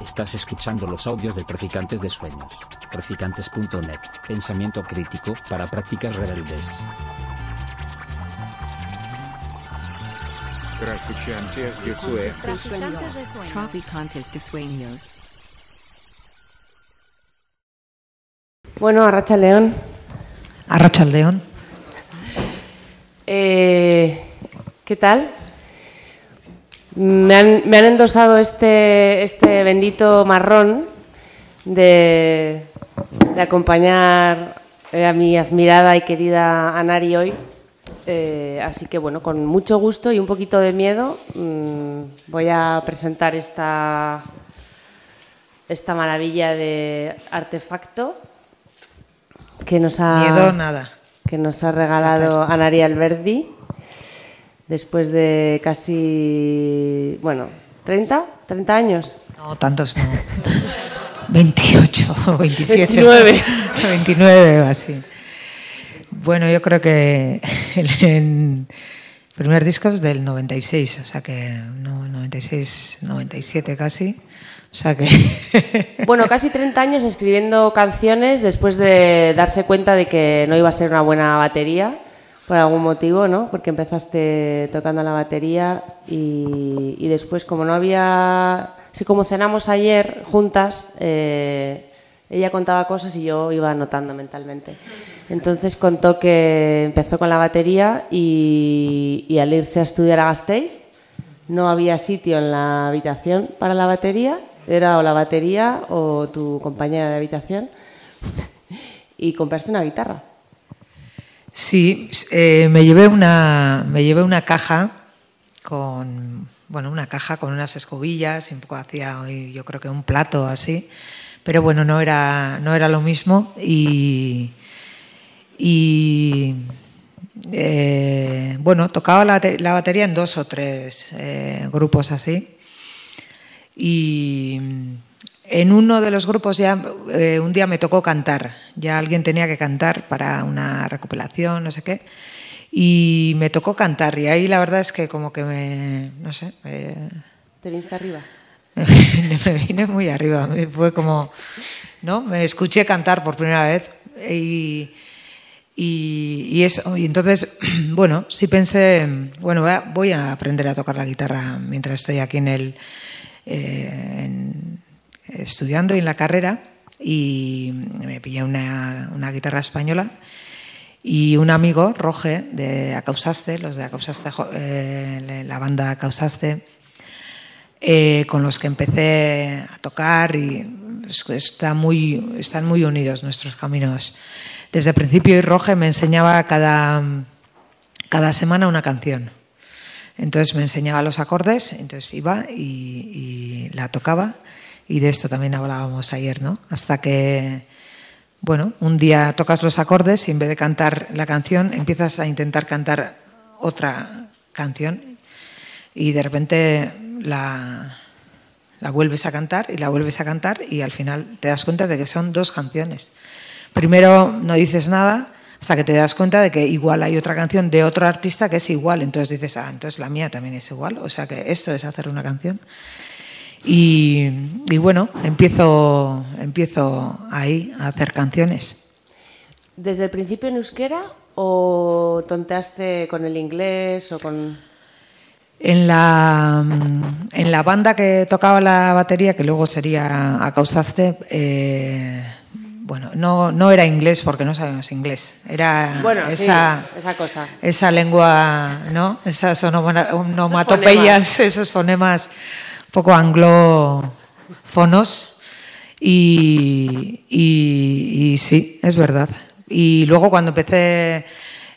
Estás escuchando los audios de Traficantes de Sueños. Traficantes.net. Pensamiento crítico para prácticas rebeldes. Traficantes de Sueños. Traficantes de sueños. Bueno, Arracha León. Arrachaldeón. Eh, ¿Qué tal? Me han, me han endosado este, este bendito marrón de, de acompañar eh, a mi admirada y querida Anari hoy. Eh, así que bueno, con mucho gusto y un poquito de miedo mm, voy a presentar esta, esta maravilla de artefacto que nos ha, Miedo, nada. que nos ha regalado Anari Alberdi después de casi, bueno, 30, 30 años. No, tantos no. 28 o 27. 29. 29 o así. Bueno, yo creo que el, el primer disco es del 96, o sea que no, 96, 97 casi. O sea que Bueno, casi 30 años escribiendo canciones después de darse cuenta de que no iba a ser una buena batería por algún motivo, ¿no? Porque empezaste tocando la batería y, después, como no había... Así como cenamos ayer juntas, eh, ella contaba cosas y yo iba anotando mentalmente. Entonces contó que empezó con la batería y, y al irse a estudiar a Gasteiz no había sitio en la habitación para la batería, era o la batería o tu compañera de habitación y compraste una guitarra. Sí, eh, me, llevé una, me llevé una caja con, bueno, una caja con unas escobillas un poco hacía, yo creo que un plato así, pero bueno, no era, no era lo mismo y, y eh, bueno, tocaba la, la batería en dos o tres eh, grupos así. Y en uno de los grupos ya eh, un día me tocó cantar. Ya alguien tenía que cantar para una recopilación, no sé qué. Y me tocó cantar. Y ahí la verdad es que como que me, no sé, me, ¿Te viniste arriba? me vine muy arriba. Fue como, ¿no? Me escuché cantar por primera vez y, y, y eso. Y entonces, bueno, sí pensé, bueno, voy a, voy a aprender a tocar la guitarra mientras estoy aquí en el, eh, en- estudiando y en la carrera y me pillé una, una guitarra española y un amigo, Roge, de Acausaste, los de Acausaste, eh, la banda Acausaste, eh, con los que empecé a tocar y es que está muy, están muy unidos nuestros caminos. Desde el principio Roge me enseñaba cada, cada semana una canción. Entonces me enseñaba los acordes, entonces iba y la tocaba y de esto también hablábamos ayer, ¿no? Hasta que, bueno, un día tocas los acordes y en vez de cantar la canción empiezas a intentar cantar otra canción y de repente la, la vuelves a cantar y la vuelves a cantar y al final te das cuenta de que son dos canciones. Primero no dices nada hasta que te das cuenta de que igual hay otra canción de otro artista que es igual, entonces dices, ah, entonces la mía también es igual, o sea que esto es hacer una canción. Y, y bueno, empiezo, empiezo ahí a hacer canciones. ¿Desde el principio en euskera o tonteaste con el inglés o con...? En la, en la banda que tocaba la batería, que luego sería Acausaste, eh, bueno, no, no era inglés porque no sabemos inglés. Era Bueno, sí, esa, esa cosa. esa lengua, ¿no? Esas onomatopeyas, esos fonemas un poco anglófonos. Y, y- sí, es verdad. Y luego cuando empecé,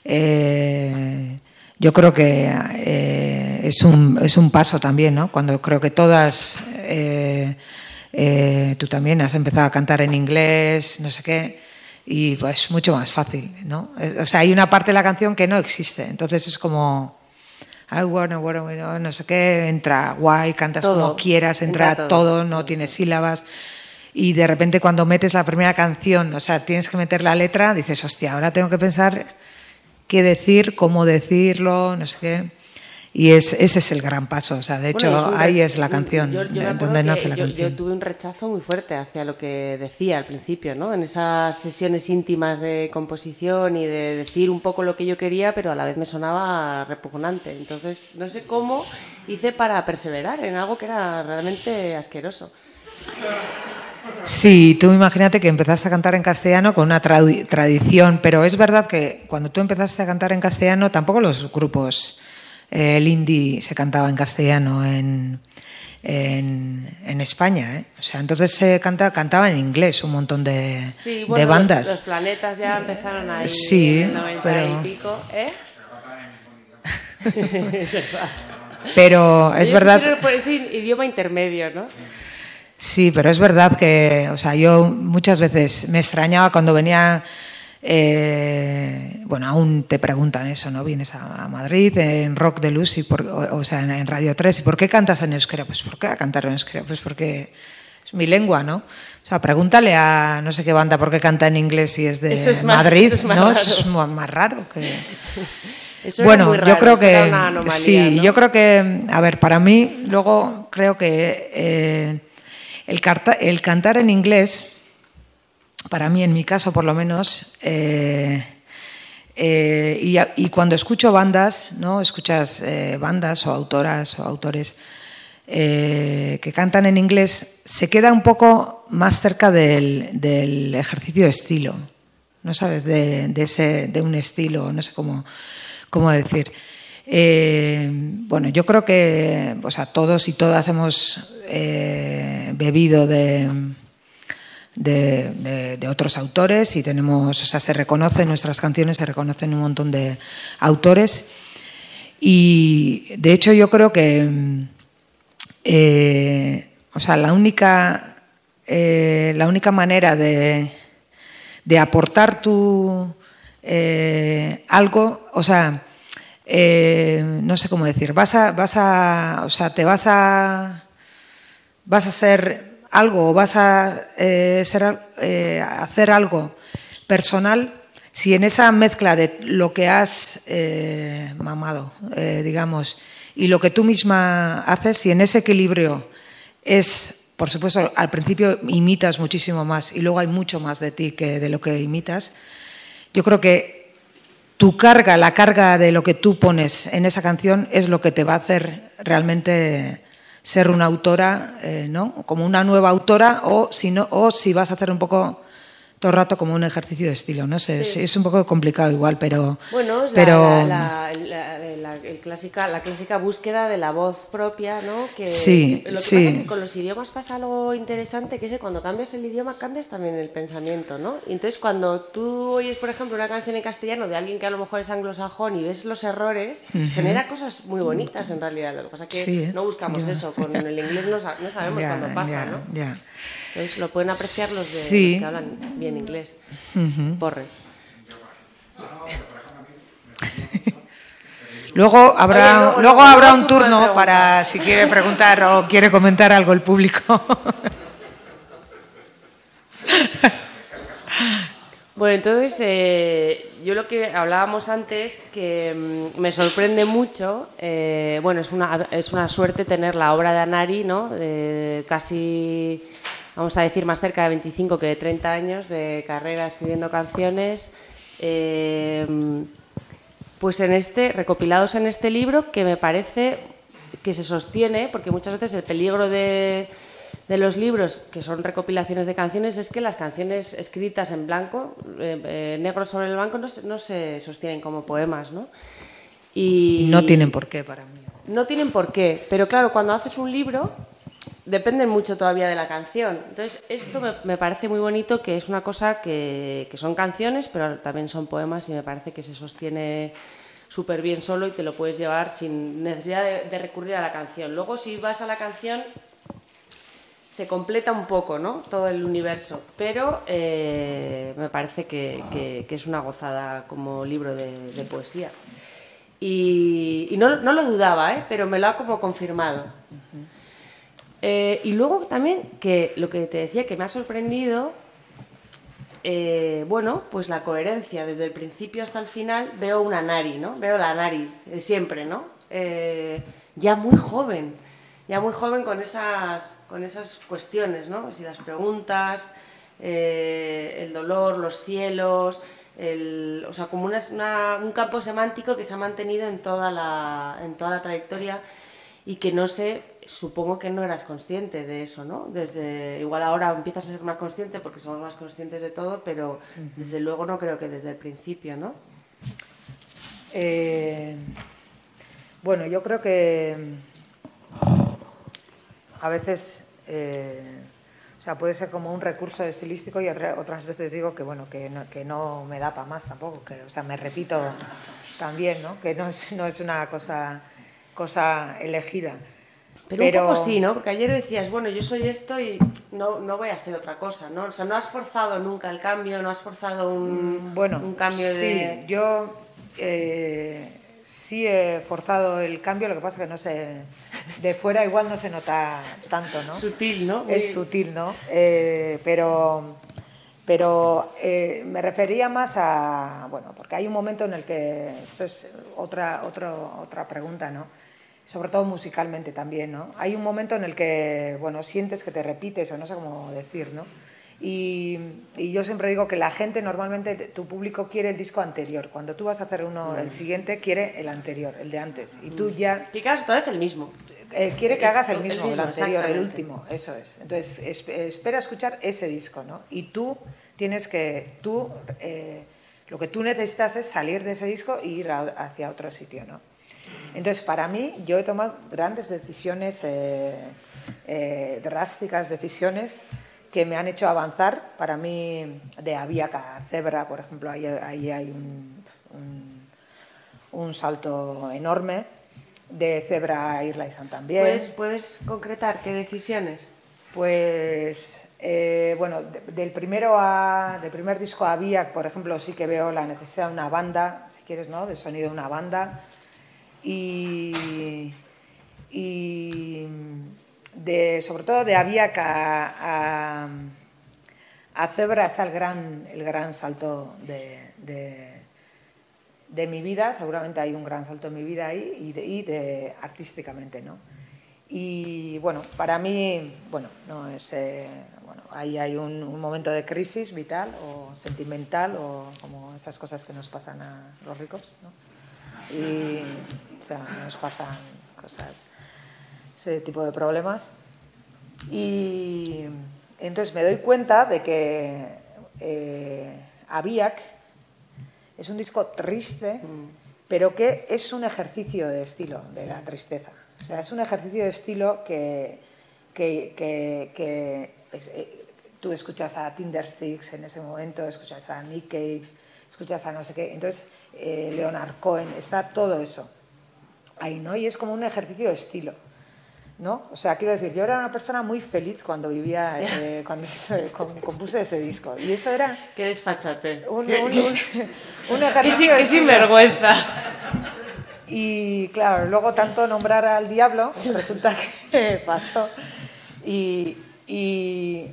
eh, yo creo que eh, es, un, es un paso también, ¿no? Cuando creo que todas, eh, tú también has empezado a cantar en inglés, no sé qué, y pues mucho más fácil, ¿no? O sea, hay una parte de la canción que no existe, entonces es como... I wanna, wanna, wanna, no sé qué, entra guay, cantas Todo, como quieras, entra, entra todo, todo. no tiene sílabas. Y de repente cuando metes la primera canción, o sea, tienes que meter la letra, dices, hostia, ahora tengo que pensar qué decir, cómo decirlo, no sé qué. Y es, ese es el gran paso. O sea, de hecho, Bueno, ahí es la canción, yo- donde nace la yo, canción. Yo tuve un rechazo muy fuerte hacia lo que decía al principio, ¿no? En esas sesiones íntimas de composición y de decir un poco lo que yo quería, pero a la vez me sonaba repugnante. Entonces, no sé cómo hice para perseverar en algo que era realmente asqueroso. Sí, tú imagínate que empezaste a cantar en castellano con una tradición, pero es verdad que cuando tú empezaste a cantar en castellano, tampoco los grupos, eh, el indie se cantaba en castellano en, en, en España, ¿eh? O sea, entonces se canta, cantaba en inglés un montón de, Sí, de bandas. Los, los planetas ya empezaron ahí Sí, en el 90 pero- y pico, ¿eh? Pero es Ellos verdad. por ese idioma intermedio, ¿no? Sí, pero es verdad que, o sea, yo muchas veces me extrañaba cuando venía, eh, bueno, aún te preguntan eso, ¿no? Vienes a, Madrid en Rock de Luz, y por, o, o sea, en, Radio 3, ¿y por qué cantas en euskera? Pues ¿por qué a cantar en euskera? Pues porque es mi lengua, ¿no? O sea, pregúntale a no sé qué banda por qué canta en inglés si es de es más- Madrid, eso es más ¿no? raro. Eso es más raro que... Eso Bueno, yo creo que anomalía, sí, ¿no? yo creo que, a ver, para mí, luego creo que eh, el, carta- el cantar en inglés, para mí, en mi caso por lo menos, eh, eh, y, cuando escucho bandas, ¿no? Escuchas eh, bandas o autoras o autores que cantan en inglés, se queda un poco más cerca del, del ejercicio de estilo, ¿no sabes? De, de ese, de un estilo, no sé cómo, cómo decir. Bueno, yo creo que o sea, todos y todas hemos bebido de, de, otros autores y tenemos, o sea, se reconocen nuestras canciones, se reconocen un montón de autores. Y de hecho yo creo que, eh, o sea, la única, eh, la única manera de, de aportar tu eh, algo, o sea, no sé cómo decir, vas a, vas a, o sea, te vas a, vas a hacer algo o vas a eh, ser eh, hacer algo personal si en esa mezcla de lo que has eh, mamado, eh, digamos, y lo que tú misma haces, si en ese equilibrio es, por supuesto, al principio imitas muchísimo más y luego hay mucho más de ti que de lo que imitas, yo creo que tu carga, la carga de lo que tú pones en esa canción es lo que te va a hacer realmente ser una autora, eh, ¿no? Como una nueva autora o si no, o si vas a hacer un poco todo el rato como un ejercicio de estilo, no sé, Sí. es, un poco complicado igual, pero Bueno, es la- pero la, la- la- la- el clásica, la clásica búsqueda de la voz propia, ¿no? Que, Sí, que lo que sí. pasa es que con los idiomas pasa algo interesante, que es que cuando cambias el idioma cambias también el pensamiento, ¿no? Entonces cuando tú oyes, por ejemplo, una canción en castellano de alguien que a lo mejor es anglosajón y ves los errores, genera cosas muy bonitas en realidad. Lo que pasa es que Sí, no buscamos eso, con el inglés no, sa- no sabemos cuándo pasa, ¿no? Entonces lo pueden apreciar los, de, Sí. los que hablan bien inglés. Porres. Luego habrá, Oye, luego- habrá un turno para si quiere preguntar o quiere comentar algo el público. Bueno, entonces eh, yo lo que hablábamos antes, que mm, me sorprende mucho, eh, bueno, es una, es una suerte tener la obra de Anari, ¿no? De casi, vamos a decir, más cerca de 25 que de 30 años de carrera escribiendo canciones. eh, pues en este, recopilados en este libro, que me parece que se sostiene, porque muchas veces el peligro de, de los libros, que son recopilaciones de canciones, es que las canciones escritas en blanco, eh, eh, negro sobre el blanco, no, se- no se sostienen como poemas, ¿no? Y No tienen por qué para mí. no tienen por qué, pero claro, cuando haces un libro dependen mucho todavía de la canción. Entonces, esto me, parece muy bonito, que es una cosa que, que son canciones, pero también son poemas y me parece que se sostiene súper bien solo y te lo puedes llevar sin necesidad de, recurrir a la canción. Luego, si vas a la canción, se completa un poco, ¿no? Todo el universo, pero eh, me parece que, que- que es una gozada como libro de, de poesía. Y, y no, no lo dudaba, ¿eh? pero me lo ha como confirmado. Eh, y luego también, que lo que te decía que me ha sorprendido, eh, bueno, pues la coherencia, desde el principio hasta el final veo una Nari, ¿no? Veo la Nari de siempre, ¿no? eh, ya muy joven, ya muy joven con esas, con esas cuestiones, ¿no? Si las preguntas, el dolor, los cielos, el, o sea, como una, una- un campo semántico que se ha mantenido en toda la, en toda la trayectoria y que no sé, supongo que no eras consciente de eso, ¿no? Desde, igual ahora empiezas a ser más consciente porque somos más conscientes de todo, pero desde luego no creo que desde el principio, ¿no? Eh, bueno, yo creo que mm, a veces, eh, o sea, puede ser como un recurso estilístico y otra- otras veces digo que bueno, que no, que no me da para más tampoco, que, o sea, me repito también, ¿no? Que no es, no es una cosa, cosa elegida. Pero, un poco sí, ¿no? Porque ayer decías, bueno, yo soy esto y no, no voy a ser otra cosa, ¿no? O sea, no has forzado nunca el cambio, no has forzado un, Bueno, un cambio sí, de... yo eh, sí he forzado el cambio, lo que pasa que no sé, de fuera igual no se nota tanto, ¿no? Sutil, ¿no? Muy- Es sutil, ¿no? Eh, pero pero eh, me refería más a, bueno, porque hay un momento en el que, esto es otra, otro- otra pregunta, ¿no? Sobre todo musicalmente también, ¿no? Hay un momento en el que, bueno, sientes que te repites o no sé cómo decir, ¿no? Y, y yo siempre digo que la gente normalmente, tu público quiere el disco anterior. Cuando tú vas a hacer uno, el siguiente quiere el anterior, el de antes. Y tú ya Que hagas otra vez el mismo. eh, quiere que Es hagas el el mismo, el, anterior, el último, eso es. Entonces, es- espera escuchar ese disco, ¿no? Y tú tienes que, tú, eh, lo que tú necesitas es salir de ese disco e ir a- hacia otro sitio, ¿no? Entonces, para mí, yo he tomado grandes decisiones, eh, eh, drásticas decisiones que me han hecho avanzar. Para mí, de Aviaca a Zebra, por ejemplo, ahí, ahí hay un- un, un salto enorme. De Zebra a Irla y San también. ¿Puedes, ¿Puedes concretar qué decisiones? Pues eh, bueno, de- del primero a, del primer disco a por ejemplo, sí que veo la necesidad de una banda, si quieres, ¿no? Del sonido de una banda. Y, y de, sobre todo de Aviac a, a, a Zebra está el gran, el gran salto de, de, mi vida, seguramente hay un gran salto en mi vida ahí y de, artísticamente, ¿no? Y bueno, para mí, bueno, no es, eh, bueno, ahí hay un, momento de crisis vital o sentimental o como esas cosas que nos pasan a los ricos. Y, o sea, nos pasan cosas, ese tipo de problemas. Y entonces me doy cuenta de que eh, Aviac es un disco triste, pero que es un ejercicio de estilo, de la tristeza. O sea, es un ejercicio de estilo que, que, que- que es- eh, tú escuchas a Tindersticks en ese momento, escuchas a Nick Cave, escuchas a no sé qué. Entonces, eh, Leonard Cohen, está todo eso ahí, ¿no? Y es como un ejercicio de estilo. ¿No? O sea, quiero decir, yo era una persona muy feliz cuando vivía, eh, cuando se- com- compuse ese disco. Y eso era Qué desfachate. un, un- un- un ejercicio qué sinvergüenza. Y claro, luego tanto nombrar al diablo, resulta que pasó. Y, y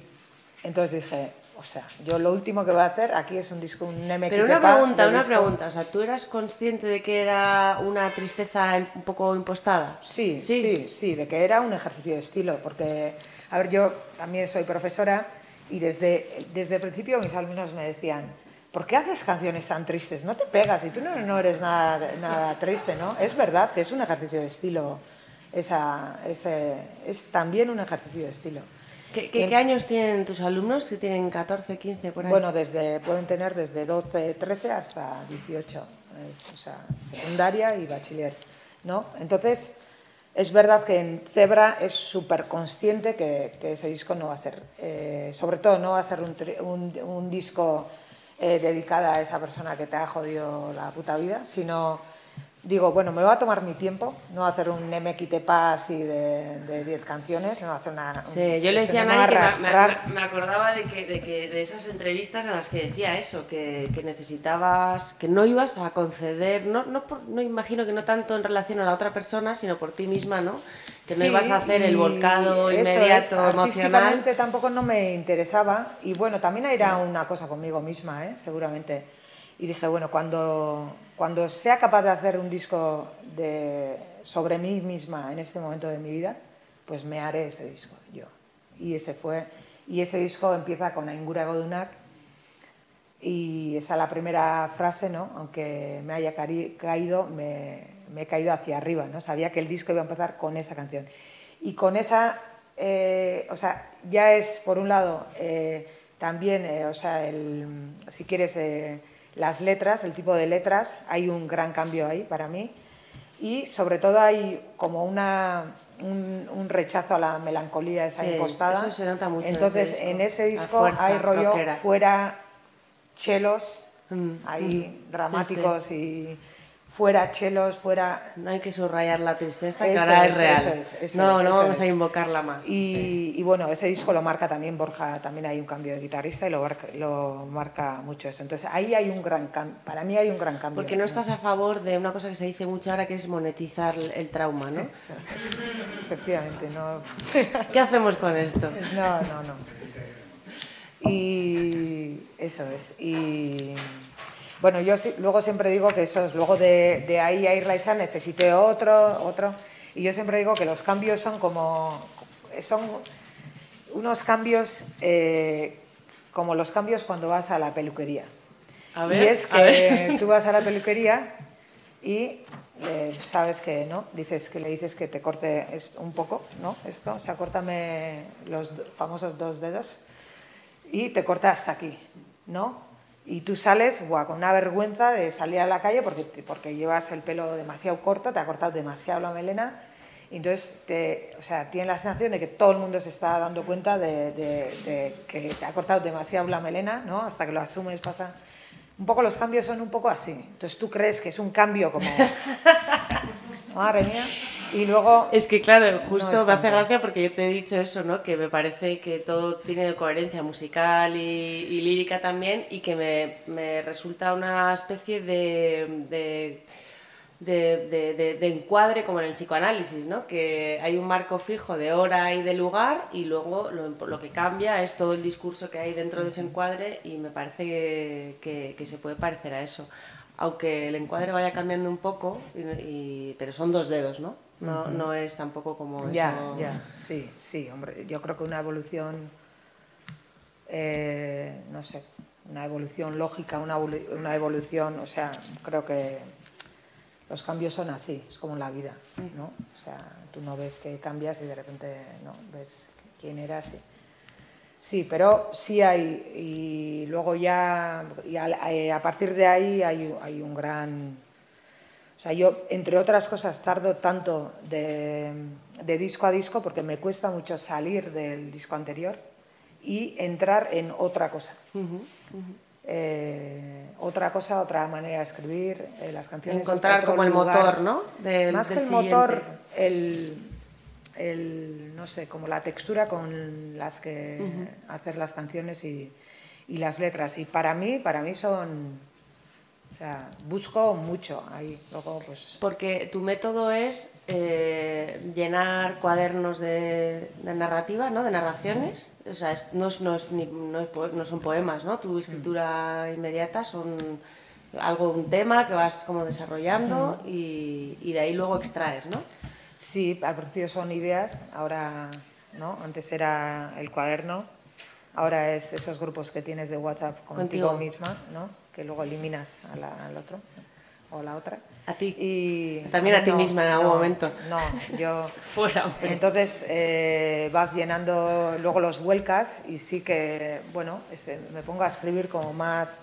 entonces dije, o sea, yo lo último que voy a hacer aquí es un disco, un MXTP. Pero una pregunta, una disco. pregunta. O sea, ¿tú eras consciente de que era una tristeza un poco impostada? Sí, sí, sí, de que era un ejercicio de estilo, porque, a ver, yo también soy profesora y desde, desde el principio mis alumnos me decían, ¿por qué haces canciones tan tristes? No te pegas y tú no, no eres nada, nada triste, ¿no? Es verdad que es un ejercicio de estilo, esa, ese, es también un ejercicio de estilo. ¿Qué, qué- En- qué años tienen tus alumnos? Si tienen 14, 15, por ahí. Bueno, desde, pueden tener desde 12, 13 hasta 18, es, o sea, secundaria y bachiller, ¿no? Entonces, es verdad que en Zebra es súper consciente que, que ese disco no va a ser, eh, sobre todo no va a ser un, un- un disco eh, dedicado a esa persona que te ha jodido la puta vida, sino digo, bueno, me va a tomar mi tiempo, no hacer un MXTPA así de de 10 canciones, no hacer una... Sí, yo le decía a Nani que me, acordaba de, que, de, que, de esas entrevistas en las que decía eso, que, que necesitabas, que no ibas a conceder, no, no, por- no imagino que no tanto en relación a la otra persona, sino por ti misma, ¿no? Que no ibas a hacer el y volcado eso es, inmediato, emocional. Artísticamente tampoco no me interesaba y bueno, también era una cosa conmigo misma, ¿eh? seguramente. Y dije, bueno, cuando, cuando sea capaz de hacer un disco de, sobre mí misma en este momento de mi vida, pues me haré ese disco yo. Y ese fue, y ese disco empieza con Aingura Godunak y esa la primera frase, ¿no? Aunque me haya caído, me, me, he caído hacia arriba, ¿no? Sabía que el disco iba a empezar con esa canción. Y con esa, eh, o sea, ya es, por un lado, eh, también, eh, o sea, el, si quieres, las letras, el tipo de letras, hay un gran cambio ahí para mí. Y sobre todo hay como una, un, rechazo a la melancolía esa impostada. Eso se nota mucho. Entonces, en ese disco hay rollo fuera chelos, mm. ahí dramáticos y fuera chelos, fuera... No hay que subrayar la tristeza, que ahora es, real. no, no vamos a invocarla más. Y, bueno, ese disco lo marca también Borja, también hay un cambio de guitarrista y lo marca, lo marca mucho eso. Entonces ahí hay un gran cambio, para mí hay un gran cambio. Porque no estás a favor de una cosa que se dice mucho ahora, que es monetizar el trauma, ¿no? Efectivamente, no... ¿Qué hacemos con esto? No, no, no. Y eso es. Y bueno, yo luego siempre digo que eso es, luego de, de ahí a irla esa necesité otro, otro. Y yo siempre digo que los cambios son como, son unos cambios eh, como los cambios cuando vas a la peluquería. y es que tú vas a la peluquería y eh, sabes que no, dices que le dices que te corte un poco, ¿no? Esto, o sea, córtame los famosos dos dedos y te corta hasta aquí, ¿no? Y tú sales con una vergüenza de salir a la calle porque, porque llevas el pelo demasiado corto, te ha cortado demasiado la melena. Y entonces, te, o sea, tienes la sensación de que todo el mundo se está dando cuenta de, de, que te ha cortado demasiado la melena, ¿no? Hasta que lo asumes, pasa. Un poco los cambios son un poco así. Entonces tú crees que es un cambio como. Madre mía. Y luego... Es que claro, justo me hace gracia porque yo te he dicho eso, ¿no? Que me parece que todo tiene coherencia musical y, lírica también y que me, me resulta una especie de, de de, de, encuadre como en el psicoanálisis, ¿no? que hay un marco fijo de hora y de lugar y luego lo, lo que cambia es todo el discurso que hay dentro de ese encuadre y me parece que, que, que se puede parecer a eso. Aunque el encuadre vaya cambiando un poco, y, pero son dos dedos, ¿no? No, no es tampoco como ya, Ya, sí, sí, hombre. Yo creo que una evolución, eh, no sé, una evolución lógica, una, una evolución, o sea, creo que los cambios son así, es como la vida, ¿no? O sea, tú no ves que cambias y de repente no ves quién eras. Sí, pero sí hay, y luego ya, eh, a, partir de ahí hay, hay un gran sea, yo, entre otras cosas, tardo tanto de, disco a disco porque me cuesta mucho salir del disco anterior y entrar en otra cosa. Eh, otra cosa, otra manera de escribir, eh, las canciones. Encontrar como el motor, ¿no? Más que el motor, el, no sé, como la textura con las que hacer las canciones y, y las letras. Y para mí, para mí son o sea, busco mucho ahí. Luego, pues... Porque tu método es eh, llenar cuadernos de, narrativa, ¿no? De narraciones. O sea, no, no, no, son poemas, ¿no? Tu escritura inmediata son algo, un tema que vas como desarrollando y, y de ahí luego extraes, ¿no? Sí, al principio son ideas, ahora, ¿no? Antes era el cuaderno, ahora es esos grupos que tienes de WhatsApp contigo, misma, ¿no? Que luego eliminas al otro o la otra. A ti. Y, También a ti misma en algún momento. No, yo... Fuera. Entonces eh, vas llenando, luego los vuelcas y sí que, bueno, me pongo a escribir como más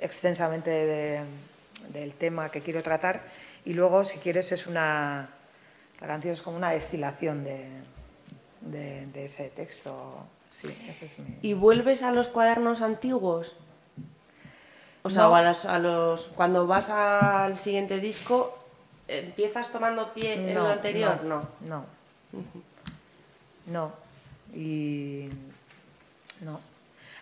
extensamente del tema que quiero tratar y luego, si quieres, es una... La canción es como una destilación de, de, ese texto. Sí, ese es mi... ¿Y vuelves a los cuadernos antiguos? O sea, a, los, cuando vas al siguiente disco, ¿empiezas tomando pie en lo anterior? No. No. No. Y. No.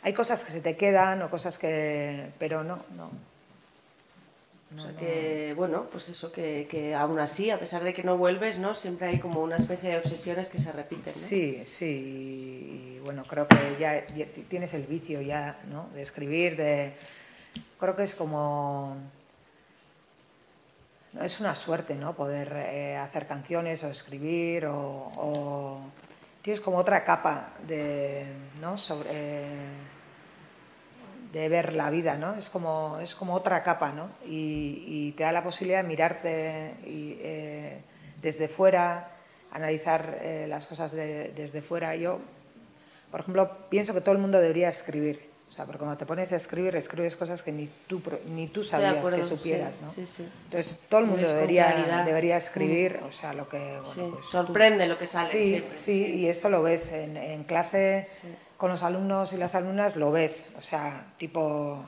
Hay cosas que se te quedan o cosas que. Pero no, no. o sea que, bueno, pues eso, que, que, aún así, a pesar de que no vuelves, ¿no? Siempre hay como una especie de obsesiones que se repiten, ¿no? Sí, sí. Y bueno, creo que ya tienes el vicio ya, ¿no? De escribir, de creo que es como es una suerte, ¿no? Poder eh, hacer canciones o escribir o, tienes como otra capa de, ¿no? Sobre, de ver la vida, ¿no? Es como, es como otra capa, ¿no? Y, y te da la posibilidad de mirarte y, eh, desde fuera, analizar eh, las cosas de- desde fuera. Yo, por ejemplo, pienso que todo el mundo debería escribir. O sea, porque cuando te pones a escribir, escribes cosas que ni tú, ni tú sabías acuerdo, que sí, supieras, ¿no? sí, sí. Entonces, todo el mundo debería, debería escribir, o sea, lo que... Bueno, pues, tú- sorprende lo que sale Sí, sí, y eso lo ves en, en clase con los alumnos y las alumnas, lo ves. O sea, tipo,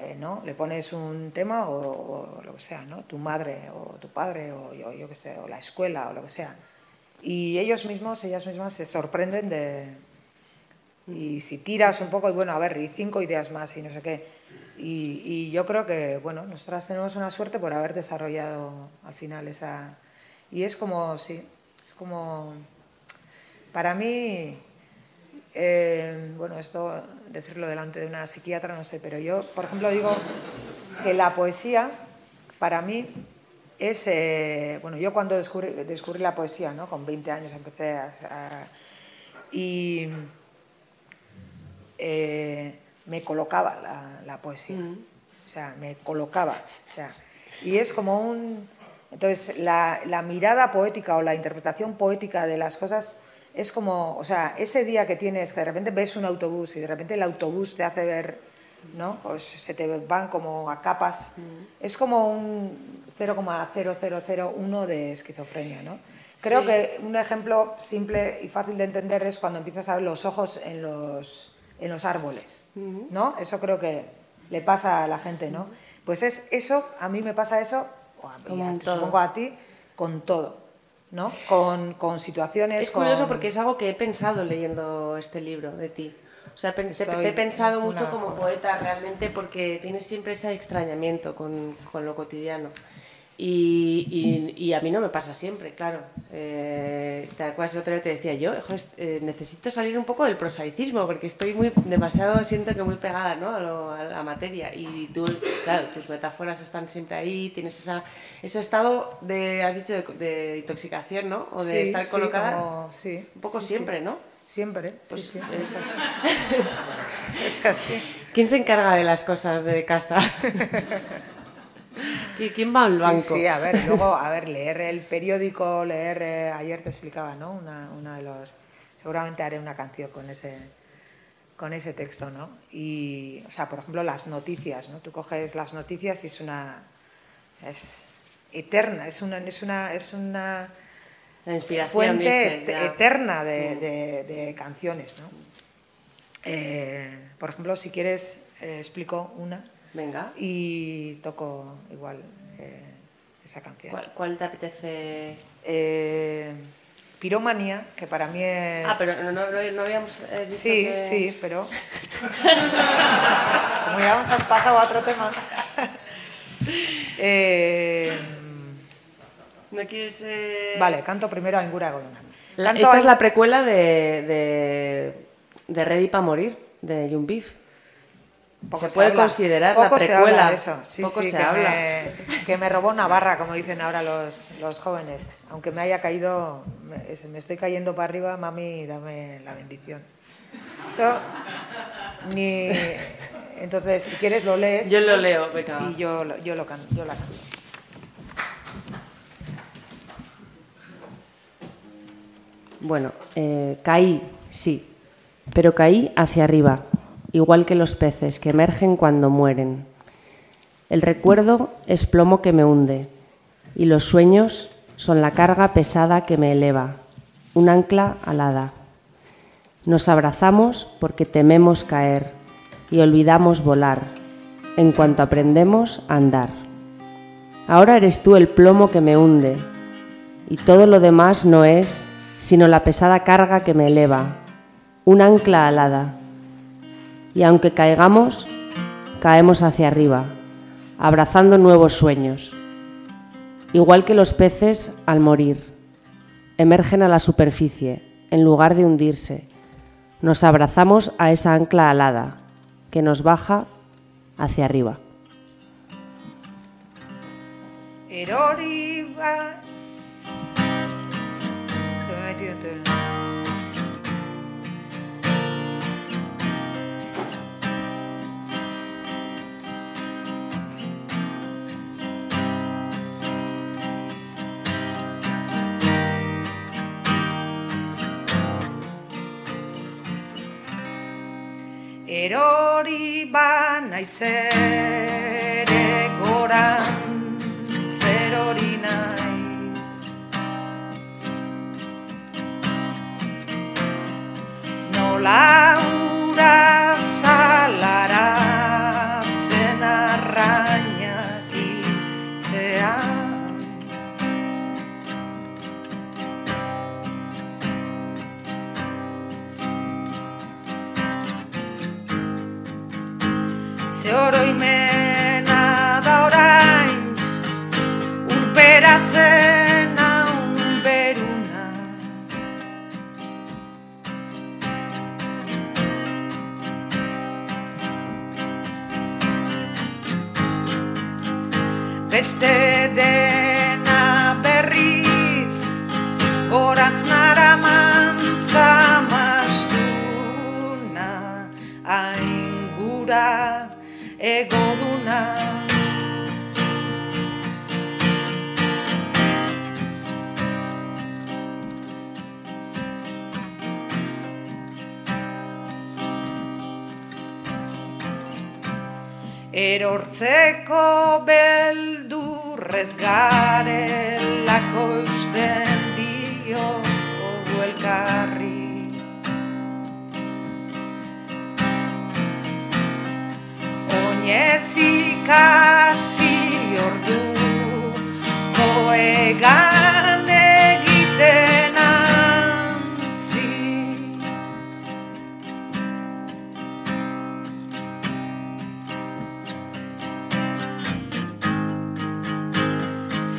eh, ¿no? Le pones un tema o, o lo que sea, ¿no? Tu madre o tu padre o yo, yo qué sé, o la escuela o lo que sea. Y ellos mismos, ellas mismas se sorprenden de... Y si tiras un poco, y bueno, a ver, y cinco ideas más y no sé qué. Y, y yo creo que, bueno, nosotras tenemos una suerte por haber desarrollado al final esa... Y es como, sí, es como... Para mí, eh, bueno, esto decirlo delante de una psiquiatra, no sé, pero yo, por ejemplo, digo que la poesía, para mí, es... eh, bueno, yo cuando descubrí, descubrí la poesía, ¿no? Con 20 años empecé a... a- y eh, me colocaba la, la poesía. O sea, me colocaba. O sea, y es como un... Entonces, la, la mirada poética o la interpretación poética de las cosas es como, o sea, ese día que tienes, que de repente ves un autobús y de repente el autobús te hace ver, ¿no? Pues se te van como a capas. Es como un 0,0001 de esquizofrenia, ¿no? Creo Sí. que un ejemplo simple y fácil de entender es cuando empiezas a ver los ojos en los, en los árboles, ¿no? Eso creo que le pasa a la gente, ¿no? Pues es eso, a mí me pasa eso, o a, Como a- supongo a ti, con todo, ¿no? Con, con situaciones, Es curioso con- porque es algo que he pensado leyendo este libro de ti. O sea, te, te he pensado mucho como poeta realmente porque tienes siempre ese extrañamiento con, con lo cotidiano. Y, y- y a mí no me pasa siempre, claro. Eh, ¿Te acuerdas el otro día te decía yo? "Joder, eh, necesito salir un poco del prosaicismo porque estoy muy demasiado, siento que muy pegada ¿no? a, lo- a la materia. Y tú, claro, tus metáforas están siempre ahí, tienes esa, ese estado de, has dicho, de, de intoxicación, ¿no? O de Sí, estar sí, colocada. como- sí, Un poco sí, siempre, sí. ¿no? Siempre, Pues sí, sí, es así. es así. ¿Quién se encarga de las cosas de casa? ¿Qui- ¿Quién va al banco? Sí, sí, a ver, luego, a ver, leer el periódico, leer, eh, ayer te explicaba, ¿no? Una, una de los, seguramente haré una canción con ese, con ese texto, ¿no? Y, o sea, por ejemplo, las noticias, ¿no? Tú coges las noticias y es una, es eterna, es una, es una, es fuente dices. Mm. eterna de, de- de canciones, ¿no? Eh, por ejemplo, si quieres, eh, explico una Venga. y toco igual eh, esa canción. ¿Cuál, cuál te apetece? Eh, Piromanía, que para mí es... Ah, pero no, no, no- no habíamos eh, dicho Sí, que- sí, pero... Como ya hemos pasado a otro tema... Eh, ¿No quieres...? eh, vale, canto primero a Ingura Godona. Esta a- es la precuela de, de, de Ready para morir, de Young Beef. Poco se puede habla. considerar la Poco se habla de eso. Sí, Poco sí, se que, habla. Me, que me robó Navarra, como dicen ahora los, los jóvenes. Aunque me haya caído, me, es- me estoy cayendo para arriba, mami, dame la bendición. Eso, ni... Entonces, si quieres lo lees. Yo lo leo, venga. Y yo, yo, lo can- yo la canto. Bueno, eh, caí, sí, pero caí hacia arriba, igual que los peces que emergen cuando mueren. El recuerdo es plomo que me hunde y los sueños son la carga pesada que me eleva, un ancla alada. Nos abrazamos porque tememos caer y olvidamos volar en cuanto aprendemos a andar. Ahora eres tú el plomo que me hunde y todo lo demás no es sino la pesada carga que me eleva, un ancla alada. Y aunque caigamos, caemos hacia arriba, abrazando nuevos sueños. Igual que los peces al morir, emergen a la superficie en lugar de hundirse. Nos abrazamos a esa ancla alada que nos baja hacia arriba. Erori ba naiz ere goran zerori naiz. Nola Urperatzen haun beruna Beste dena berriz Gorantz naraman zamastuna Aingura egoduna Erortzeko beldurrez garelako usten dio elkarri. Oinez ikasi ordu Koegan egiten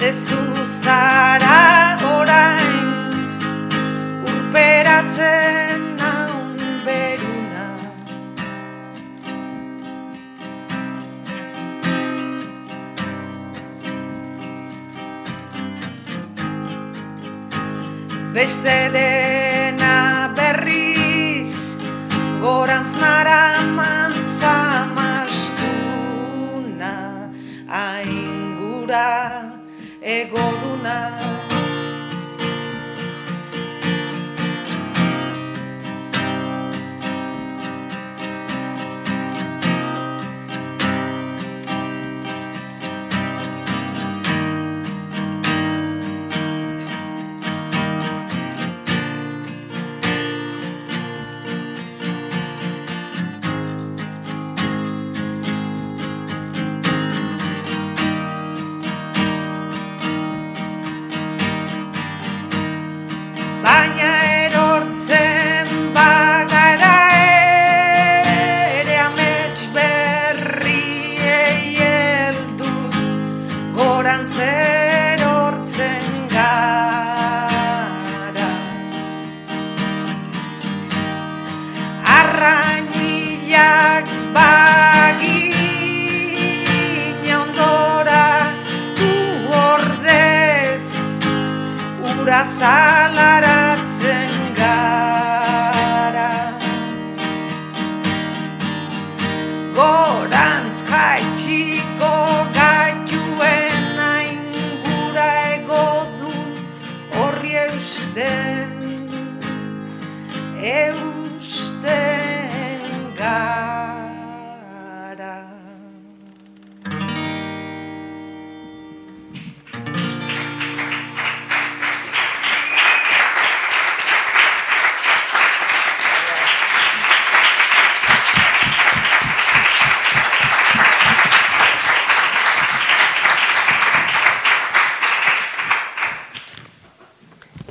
Zezu zara orain Urperatzen naun beruna. Beste dena berriz Gorantz naraman egoduna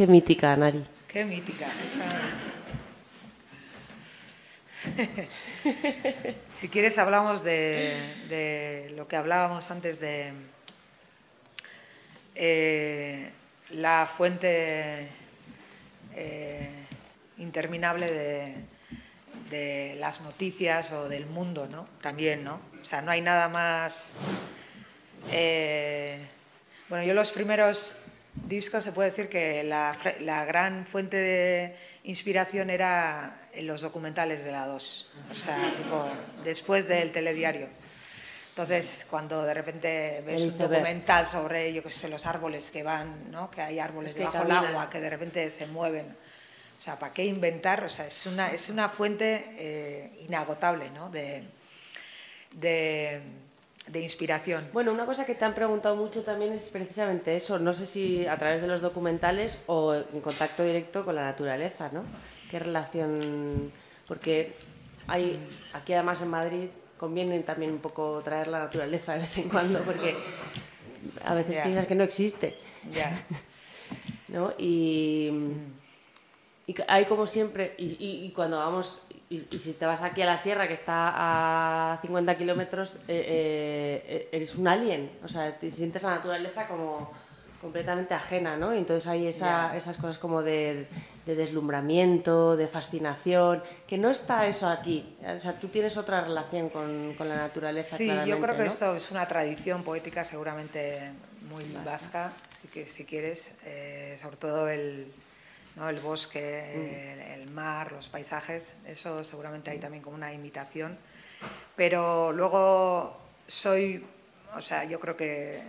Mítica, Nari. Qué mítica. si quieres hablamos de, lo que hablábamos antes de eh, la fuente eh, interminable de, de las noticias o del mundo, ¿no? También, ¿no? O sea, no hay nada más... eh, Bueno, yo los primeros discos se puede decir que la, la gran fuente de inspiración era en los documentales de la 2, o sea, tipo después del telediario. Entonces, cuando de repente ves un documental sobre, yo qué sé, los árboles que van, ¿no? que hay árboles Es que debajo del agua, que de repente se mueven. O sea, ¿para qué inventar? O sea, es una, es una fuente eh, inagotable ¿no? de, de, de inspiración. Bueno, una cosa que te han preguntado mucho también es precisamente eso. No sé si a través de los documentales o en contacto directo con la naturaleza, ¿no? ¿Qué relación? Porque hay aquí además en Madrid conviene también un poco traer la naturaleza de vez en cuando porque a veces piensas que no existe, Ya. ¿no? Y, hay como siempre, y, y- y cuando vamos, y, y si te vas aquí a la sierra que está a 50 kilómetros, eh, eh, eres un alien, o sea, te sientes la naturaleza como completamente ajena, ¿no? Y entonces hay esa- Ya. esas cosas como de, de deslumbramiento, de fascinación, que no está eso aquí. O sea, tú tienes otra relación con, con la naturaleza. Sí, yo creo que ¿no? esto es una tradición poética seguramente muy vasca, si, que, si quieres, eh, sobre todo el, ¿no? el bosque, el, el mar, los paisajes, eso seguramente hay también como una imitación, pero luego soy, o sea, yo creo que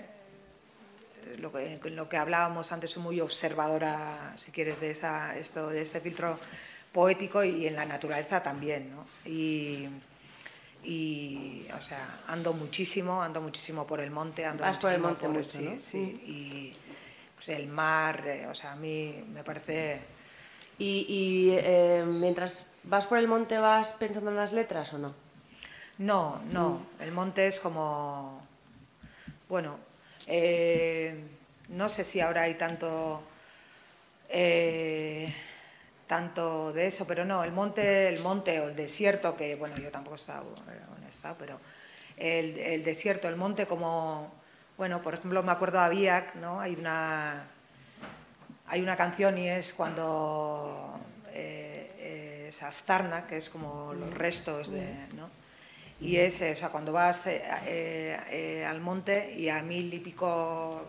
lo que, lo que hablábamos antes, soy muy observadora, si quieres, de, esa, esto, de este filtro poético y en la naturaleza también, ¿no? Y, y, o sea, ando muchísimo, ando muchísimo por el monte, ando Vas por el muchísimo monte por- mucho, sí, ¿no? sí, y pues, el mar, eh, o sea, a mí me parece... Y, y, eh, mientras vas por el monte, ¿vas pensando en las letras o no? No, no, el monte es como, bueno, eh, no sé si ahora hay tanto, tanto de eso, pero no, el monte, el monte o el desierto, que bueno, yo tampoco he estado, he estado, pero el, el desierto, el monte como, bueno, por ejemplo, me acuerdo a Biak, ¿no? Hay una, hay una canción y es cuando eh, es Aztarna, que es como los restos de, ¿no? Y es, eh, o sea, cuando vas eh, eh, al monte y a mil y pico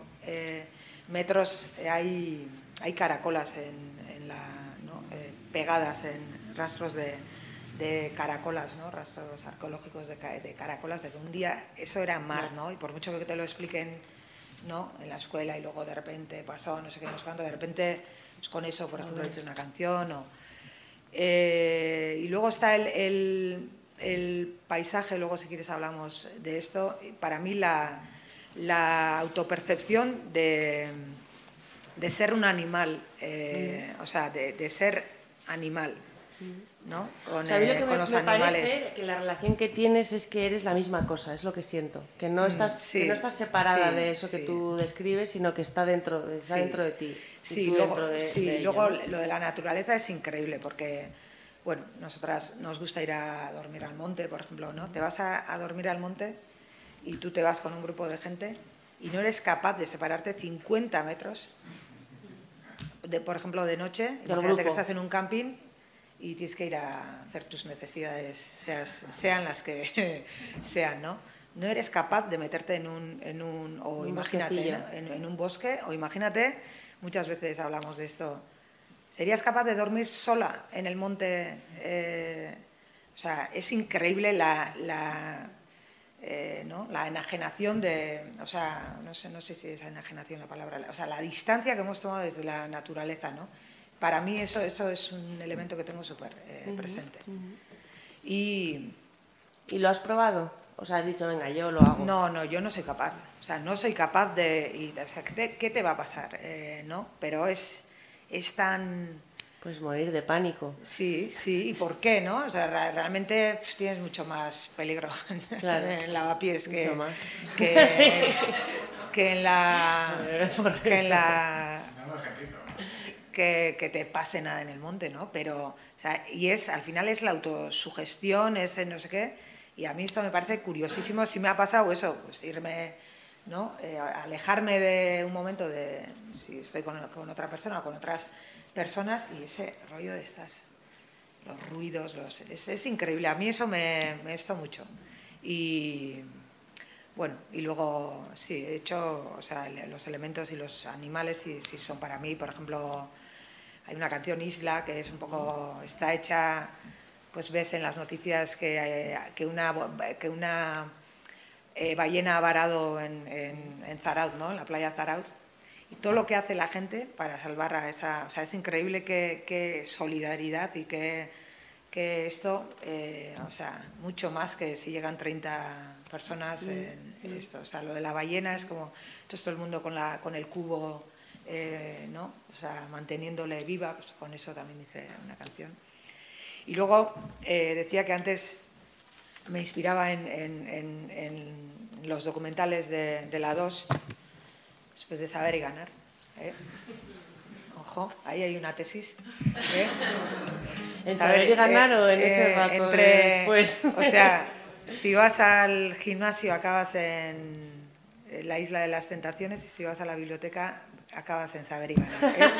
metros hay, hay caracolas en, en la, ¿no? Pegadas en rastros de, de caracolas, ¿no? rastros arqueológicos de, de caracolas, de que un día eso era mar, ¿no? y por mucho que te lo expliquen ¿no? en la escuela y luego de repente pasó, no sé qué, no sé cuánto, de repente pues con eso, por ejemplo, hice una canción. O, eh, y luego está el, el- el paisaje, luego si quieres hablamos de esto. Para mí la, la autopercepción de, de ser un animal, eh, o sea, de, de ser animal, ¿no? Con, O sea, lo que con me, los me animales. parece que la relación que tienes es que eres la misma cosa, es lo que siento. Que no estás, Mm, sí, que no estás separada sí, de eso que tú describes, sino que está dentro, de- está Sí. dentro de ti. Sí, luego, de, de lo de la naturaleza es increíble porque, bueno, nosotras nos gusta ir a dormir al monte, por ejemplo, ¿no? Te vas a, a dormir al monte y tú te vas con un grupo de gente y no eres capaz de separarte 50 metros, de, por ejemplo, de noche, imagínate que estás en un camping y tienes que ir a hacer tus necesidades, seas- sean las que sean, ¿no? No eres capaz de meterte en un, en un o Un imagínate. ¿no? en, en un bosque, o imagínate, muchas veces hablamos de esto, ¿serías capaz de dormir sola en el monte? Eh, o sea, es increíble la, la, eh, ¿no? la enajenación de, o sea, no sé, no sé si es enajenación la palabra, o sea, la distancia que hemos tomado desde la naturaleza, ¿no? Para mí eso, eso es un elemento que tengo súper eh, presente. Y ¿Y lo has probado? O sea, has dicho, venga, yo lo hago. no, no, yo no soy capaz. O sea, no soy capaz de... y, o sea, ¿qué, te, qué te va a pasar? Eh, ¿no? Pero es, es tan... Pues morir de pánico. Sí, sí, ¿y por qué, no? O sea, realmente tienes mucho más peligro Claro. en lavapiés que, Mucho más. que, que en la... Que en la que, que te pase nada en el monte, ¿no? Pero, o sea, y es, al final es la autosugestión, es no sé qué, y a mí esto me parece curiosísimo, si me ha pasado eso, pues irme, ¿no? Eh, alejarme de un momento de, si estoy con, con otra persona o con otras personas, y ese rollo de estas, los ruidos, los, es, es increíble, a mí eso me, me esto mucho. Y Bueno, y luego, sí, he hecho, o sea, los elementos y los animales sí, sí son para mí. Por ejemplo, hay una canción Isla que es un poco, está hecha, pues ves en las noticias que, eh, que una, que una eh, ballena ha varado en, en, en Zaraut, ¿no? En la playa Zaraut. Y todo lo que hace la gente para salvar a esa... O sea, es increíble qué, qué solidaridad y qué, que esto, eh, o sea, mucho más que si llegan 30 personas en, en esto. O sea, lo de la ballena es como, entonces todo el mundo con, la, con el cubo, eh, ¿no? O sea, manteniéndole viva, pues con eso también hice una canción. Y luego eh, decía que antes me inspiraba en, en- en- en los documentales de, de la 2, después de saber y ganar. ¿eh? Ojo, ahí hay una tesis. ¿En saber y ganar o en ese rato de después? O sea, si vas al gimnasio acabas en la isla de las tentaciones y si vas a la biblioteca acabas en saber y ganar. Es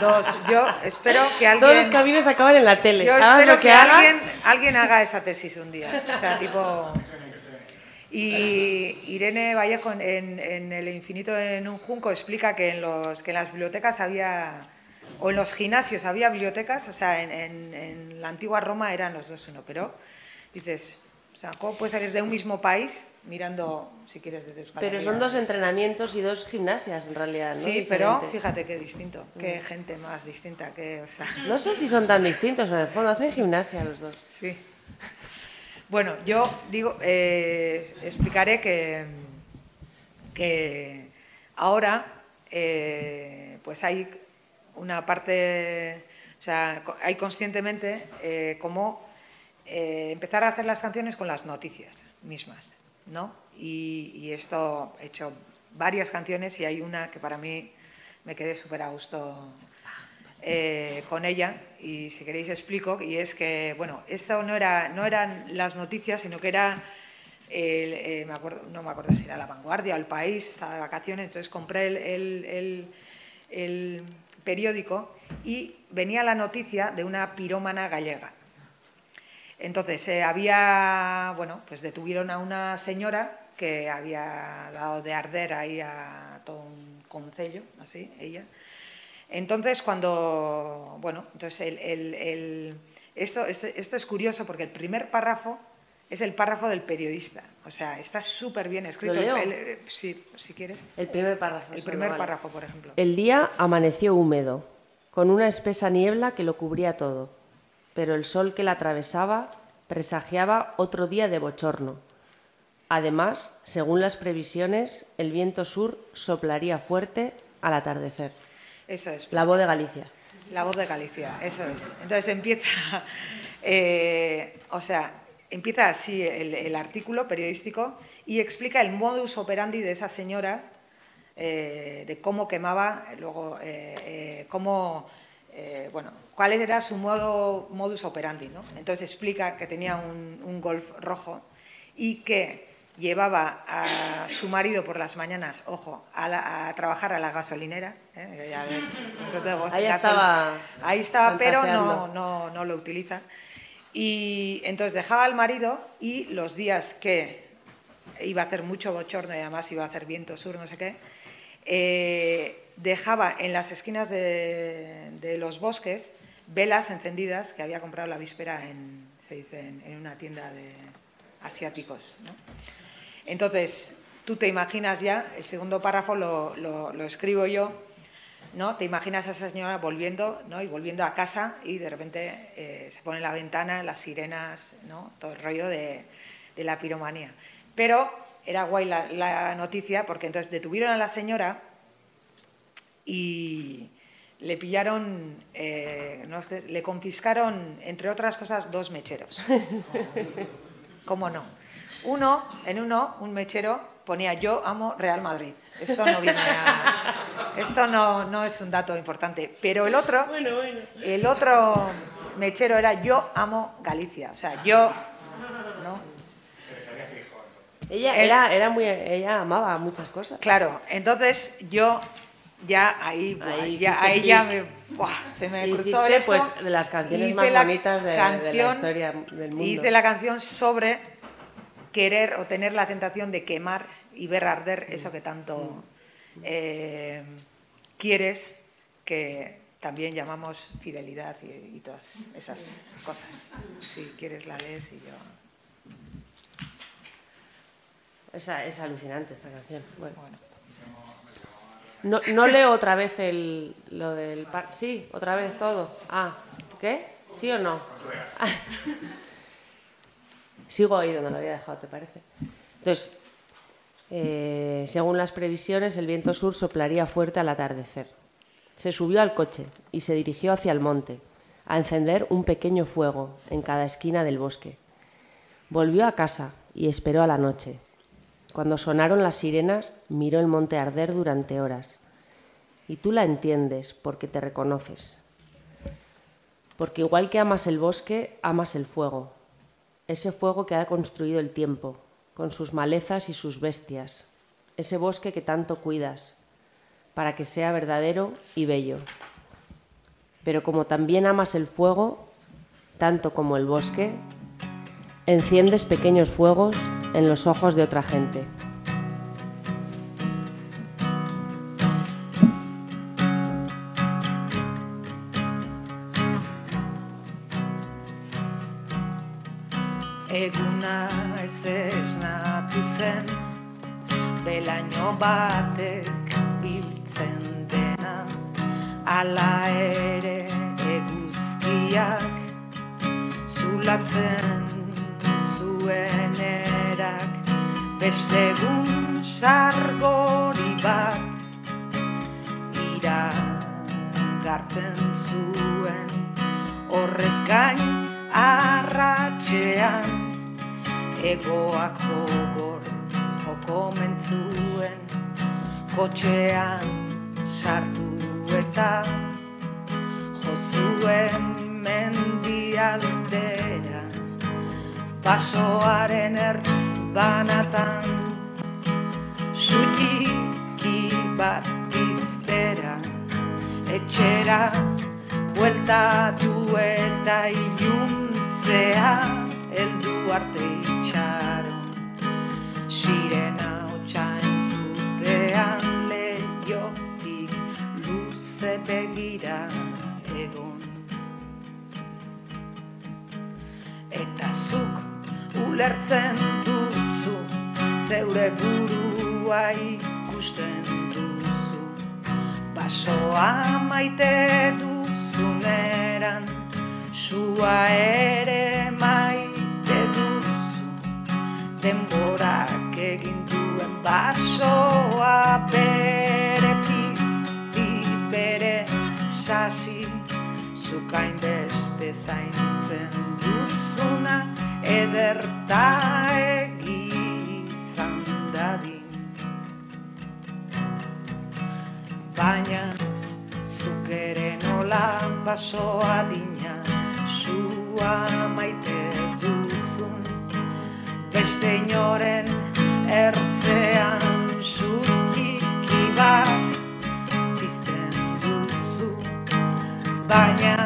dos. Yo espero que alguien... Todos los caminos acaban en la tele. Yo espero lo que, alguien, alguien haga esa tesis un día. O sea, tipo... Y Irene Vallejo en, en- El infinito en un junco explica que en, los, que en las bibliotecas había, o en los gimnasios había bibliotecas, o sea, en, en- en la antigua Roma eran los dos uno, pero dices, o sea, ¿cómo puedes salir de un mismo país mirando, si quieres, desde Euskal Pero son dos entrenamientos y dos gimnasias en realidad, ¿no? Sí, pero fíjate qué distinto, qué gente más distinta, que, o sea... No sé si son tan distintos en el fondo, hacen gimnasia los dos. Sí. Bueno, yo digo, eh, explicaré que, que ahora eh, pues hay una parte, o sea, hay conscientemente eh, cómo eh, empezar a hacer las canciones con las noticias mismas, ¿no? Y, esto he hecho varias canciones y hay una que para mí me quedé súper a gusto eh, con ella y si queréis explico y es que bueno esto no era no eran las noticias sino que era el, eh, me acuerdo, no me acuerdo si era la vanguardia o el país estaba de vacaciones entonces compré el, el- el- el periódico y venía la noticia de una pirómana gallega entonces eh, había bueno pues detuvieron a una señora que había dado de arder ahí a todo un concello así ella entonces, cuando, bueno, entonces el, el- el- esto, esto, esto es curioso porque el primer párrafo es el párrafo del periodista. O sea, está súper bien escrito. ¿Lo leo? El- el- sí, si quieres. El primer párrafo. El primer vale. párrafo, por ejemplo. El día amaneció húmedo, con una espesa niebla que lo cubría todo, pero el sol que la atravesaba presagiaba otro día de bochorno. Además, según las previsiones, el viento sur soplaría fuerte al atardecer. Eso es. La voz de Galicia. La voz de Galicia, eso es. Entonces empieza, eh, o sea, empieza así el, el artículo periodístico y explica el modus operandi de esa señora, eh, de cómo quemaba, luego eh, eh, cómo, eh, bueno, cuál era su modo, modus operandi, ¿no? Entonces explica que tenía un, un golf rojo y que llevaba a su marido por las mañanas, ojo, a, la- a trabajar a la gasolinera. ¿eh? que ya ves, entonces, Ahí gasol- estaba Ahí estaba, pero no, no, no lo utiliza. Y entonces dejaba al marido y los días que iba a hacer mucho bochorno y además iba a hacer viento sur, no sé qué, eh, dejaba en las esquinas de, de los bosques velas encendidas que había comprado la víspera en, se dice, en, en una tienda de asiáticos. ¿no? Entonces, tú te imaginas ya, el segundo párrafo lo, lo- lo escribo yo, ¿no? Te imaginas a esa señora volviendo, ¿no? Y volviendo a casa y de repente eh, se pone la ventana, las sirenas, ¿no? Todo el rollo de, de la piromanía. Pero era guay la, la noticia porque entonces detuvieron a la señora y le pillaron, eh, no, le confiscaron, entre otras cosas, dos mecheros. ¿Cómo no? Uno, en uno, un mechero ponía yo amo Real Madrid. Esto no viene a- esto no, no es un dato importante. Pero el otro, el otro mechero era yo amo Galicia. O sea, yo, ¿no? Ella, El- era, era muy, ella amaba muchas cosas. Claro, entonces yo ya ahí, buah, Ahí ya, ahí ya me, buah, se me cruzó Hiciste, eso. pues, de las canciones Hice más la bonitas de- de la canción- historia del mundo. Hice la canción sobre querer o tener la tentación de quemar y ver arder eso que tanto eh, quieres, que también llamamos fidelidad y, y todas esas cosas. Si quieres la lees y yo... Es, es alucinante esta canción. Bueno. Bueno. No, no leo otra vez el, lo del... par- Sí, otra vez todo. Ah, ¿qué? ¿Sí o no? Sigo ahí donde lo había dejado, ¿te parece? Entonces, eh, según las previsiones, el viento sur soplaría fuerte al atardecer. Se subió al coche y se dirigió hacia el monte, a encender un pequeño fuego en cada esquina del bosque. Volvió a casa y esperó a la noche. Cuando sonaron las sirenas, miró el monte arder durante horas. Y tú la entiendes porque te reconoces. Porque igual que amas el bosque, amas el fuego. Ese fuego que ha construido el tiempo, con sus malezas y sus bestias. Ese bosque que tanto cuidas, para que sea verdadero y bello. Pero como también amas el fuego, tanto como el bosque, enciendes pequeños fuegos en los ojos de otra gente. Eguna ez esnatu zen Belaino batek biltzen dena Ala ere eguzkiak Zulatzen zuen Beste egun sargori bat Iragartzen zuen. Horrez gain arratxean Egoak gogor joko mentzuen. Kotxean sartu eta Jozuen mendialdera Basoaren ertz banatan Sutiki bat piztera Etxera bueltatu eta iluntzea Eldu arte itxaron. Sirena hotxa entzutean Leiotik luze begira egon. Eta zuk ulertzen duzu Zeure burua ikusten duzu. Basoa maite duzuneran Sua ere maite duzu. Denborak egin duen basoa Bere pizti, bere sasi Zukain beste zaintzen duzuna Ederta egizan dadin. Baina zuk ere nola baso adina Sua maite duzun. Beste inoren ertzean Zutiki bat pizten duzu. Baina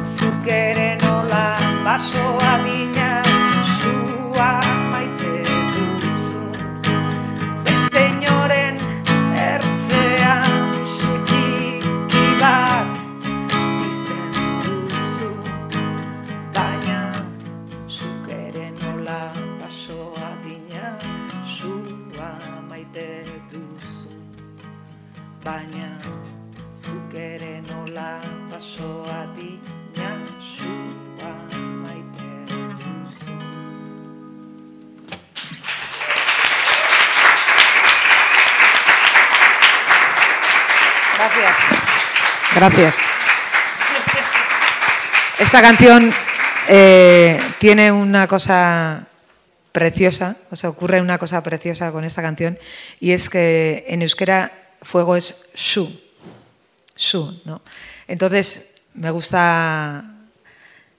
zuk ere nola baso adina Sua maite duzun Beste inoren ertzean zutiki bat Bizten duzu. Baina zuk nola baso adina Zua maite duzu. Baina zuk ere nola Gracias. Esta canción eh, tiene una cosa preciosa, o sea, ocurre una cosa preciosa con esta canción, y es que en euskera fuego es su, su, ¿no? Entonces me gusta,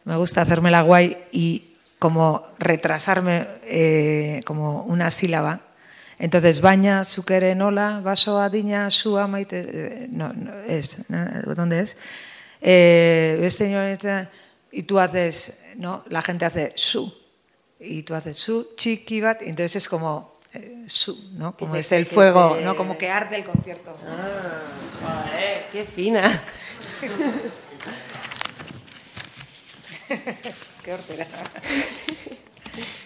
me gusta hacerme la guay y como retrasarme eh, como una sílaba. Entonces, baña, zukere nola, baso adina, sua maite, eh, no, no, es, ¿no? ¿dónde es? Eh, beste inoretan, y tú haces, ¿no? La gente hace su, y tú haces su, chiqui, bat, y entonces es como eh, su, ¿no? Como se- es el fuego, se- ¿no? Como que arde el concierto. Ah, joder, qué fina. Qué hortera.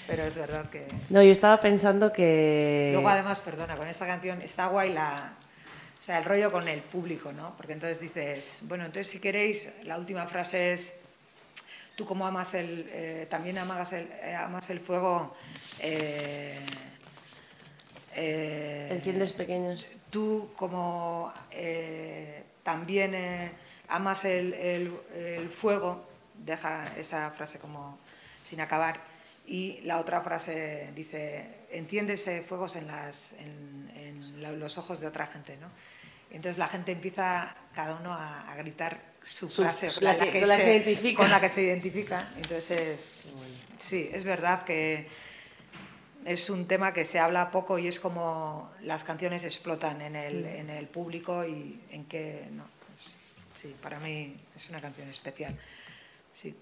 Pero es verdad que... No, yo estaba pensando que... Luego además, perdona, con esta canción está guay la... O sea, el rollo con el público, ¿no? Porque entonces dices, bueno, entonces si queréis, la última frase es, tú como amas el, eh, también amas el, eh, amas el fuego, eh, eh, Enciendes pequeños. tú como también amas el, el- el fuego, deja esa frase como sin acabar, y la otra frase dice, enciendes eh, fuegos en, las, en, en la- los ojos de otra gente, ¿no? Entonces la gente empieza cada uno a, a gritar su Su- frase la que- con la que se identifica. con la que se identifica. Entonces, es- sí, es verdad que es un tema que se habla poco y es como las canciones explotan en el, Mm. en el público y en que, no, pues, sí, para mí es una canción especial. Sí.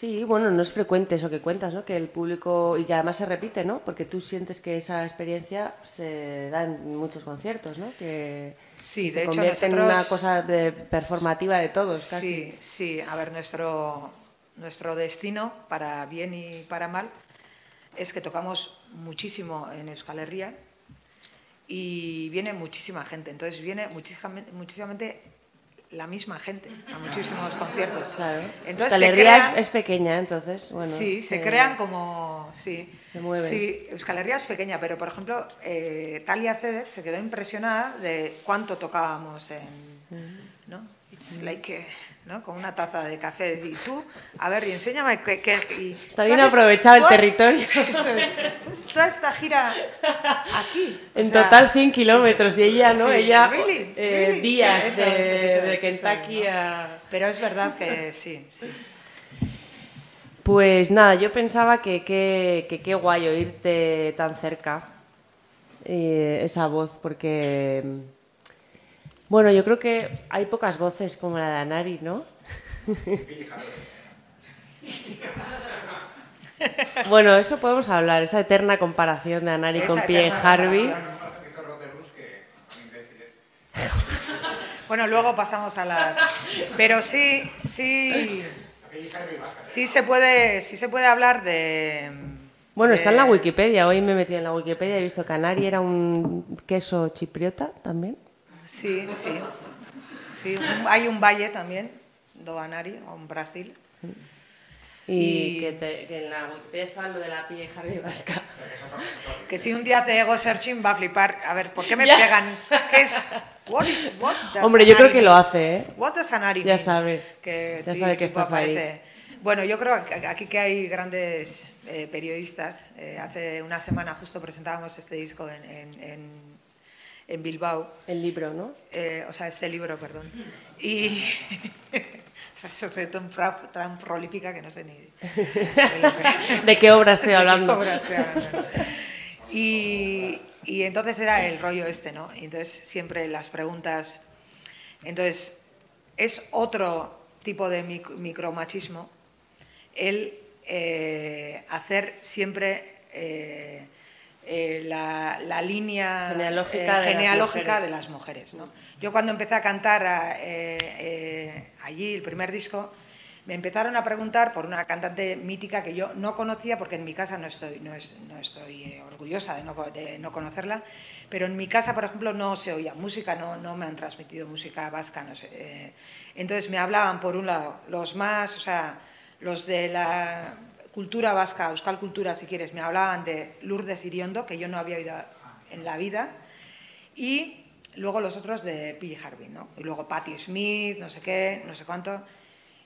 Sí, bueno, no es frecuente eso que cuentas, ¿no? Que el público, y que además se repite, ¿no? Porque tú sientes que esa experiencia se da en muchos conciertos, ¿no? Que Sí, se de hecho convierte en nosotros- una cosa de- performativa de todos, casi. Sí, sí, a ver, nuestro, nuestro destino, para bien y para mal, es que tocamos muchísimo en Euskal Herria y viene muchísima gente. Entonces viene muchísima, muchísimamente la misma gente a muchísimos conciertos. Claro. Entonces Euskal Herria es- crean, es, pequeña, entonces, bueno. sí, se crean como, sí, Se mueven. Sí, Euskal Herria es pequeña, pero por ejemplo, eh, Talia Cedek se quedó impresionada de cuánto tocábamos en, ¿no? It's like, eh, ¿no? Con una taza de café y tú, a ver, y enséñame qué, qué- y Está bien aprovechado el territorio. Entonces, toda esta gira aquí. o En sea, total 100 kilómetros y ella, ¿no? sí, ella really, eh, really. días Sí, eso de, eso Kentucky a... Pero es verdad que sí, sí. Pues nada, yo pensaba que qué que, qué guay oírte tan cerca eh, esa voz, porque bueno, yo creo que hay pocas voces como la de Anari, ¿no? bueno, eso podemos hablar, esa eterna comparación de Anari Esa con Pierre eterna Harvey. Bueno, luego pasamos a las. Pero sí, sí. Sí se puede, sí se puede hablar de. Bueno, está en la Wikipedia. Hoy me he metido en la Wikipedia y he visto que Anari era un queso chipriota también. Sí, sí. Sí, hay un valle también, do Anari, en Brasil. Y, Y- que, te- que en la Wikipedia estaba lo de la pie Harvey Vasca. Que si un día hace ego searching va a flipar. A ver, ¿por qué me Ya. pegan? ¿Qué es? What is- what Hombre, yo creo que lo hace, ¿eh? What does Anari Ya sabe. Que Ya sabe que estás ahí. Bueno, yo creo que aquí que hay grandes eh, periodistas. eh, hace una semana justo presentábamos este disco en, en- en- en Bilbao. El libro, ¿no? Eh, o sea, este libro, perdón. Y eso soy tan, tan prolífica que no sé ni de lo que- ¿De qué obra estoy de qué hablando? obra estoy hablando. Y, y entonces era el rollo este, ¿no? Y entonces siempre las preguntas. Entonces, es otro tipo de mic- micromachismo el eh, hacer siempre eh, eh, la, la línea Genealógica eh, de las genealógica de las mujeres. ¿no? Yo cuando empecé a cantar a- eh, eh, allí, el primer disco, me empezaron a preguntar por una cantante mítica que yo no conocía, porque en mi casa no estoy, no es- no estoy eh, orgullosa de no, de no conocerla, pero en mi casa, por ejemplo, no se oía música, no, no me han transmitido música vasca, no sé. eh. entonces me hablaban, por un lado, los más, o sea, los de la cultura vasca, Euskal Cultura, si quieres, me hablaban de Lourdes Iriondo, que yo no había oído en la vida, y luego los otros de P. Harvey, ¿no? Y luego Patti Smith, no sé qué, no sé cuánto.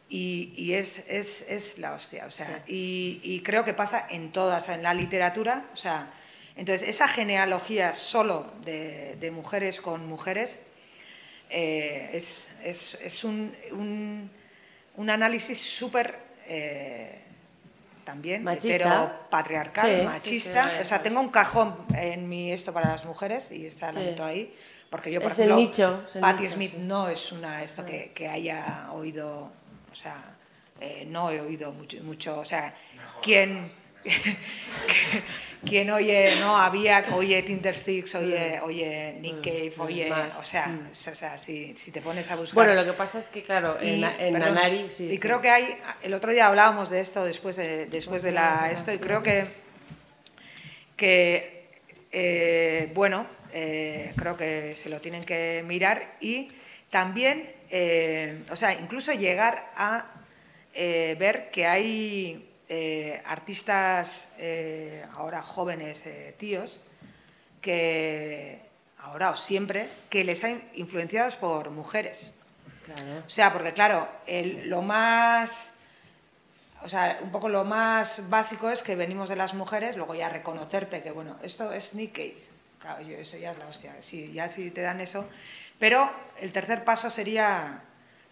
Y, y es, es, es la hostia, o sea, y, y creo que pasa en todas, en la literatura, o sea, entonces esa genealogía solo de, de mujeres con mujeres eh, es, es, es un, un, un análisis súper eh, también Machista. patriarcal, Sí, sí, machista. sí, o sea, tengo un cajón en mi esto para las mujeres y está la meto ahí. Porque yo, por Es el ejemplo, nicho, es el Patti nicho, Smith sí. no es una esto que, que haya oído, o sea, eh, no he oído mucho, mucho o sea, quien quien oye, no, había, oye Tinder Six, oye, oye Nick Cave, oye, Más. o sea, o sea si, si te pones a buscar... Bueno, lo que pasa es que, claro, en, Y, en perdón, Nanari... Sí, y sí. creo que hay, el otro día hablábamos de esto después de, después de la esto y creo que que eh, bueno, eh, creo que se lo tienen que mirar y también, eh, o sea, incluso llegar a ver que hay eh, artistas eh, ahora jóvenes eh, tíos que ahora o siempre que les han influenciados por mujeres. Claro. O sea, porque claro, el- lo más, o sea, un poco lo más básico es que venimos de las mujeres, luego ya reconocerte que, bueno, esto es Nick Cave. Claro, yo- eso ya es la hostia, sí, ya si te dan eso. Pero el tercer paso sería,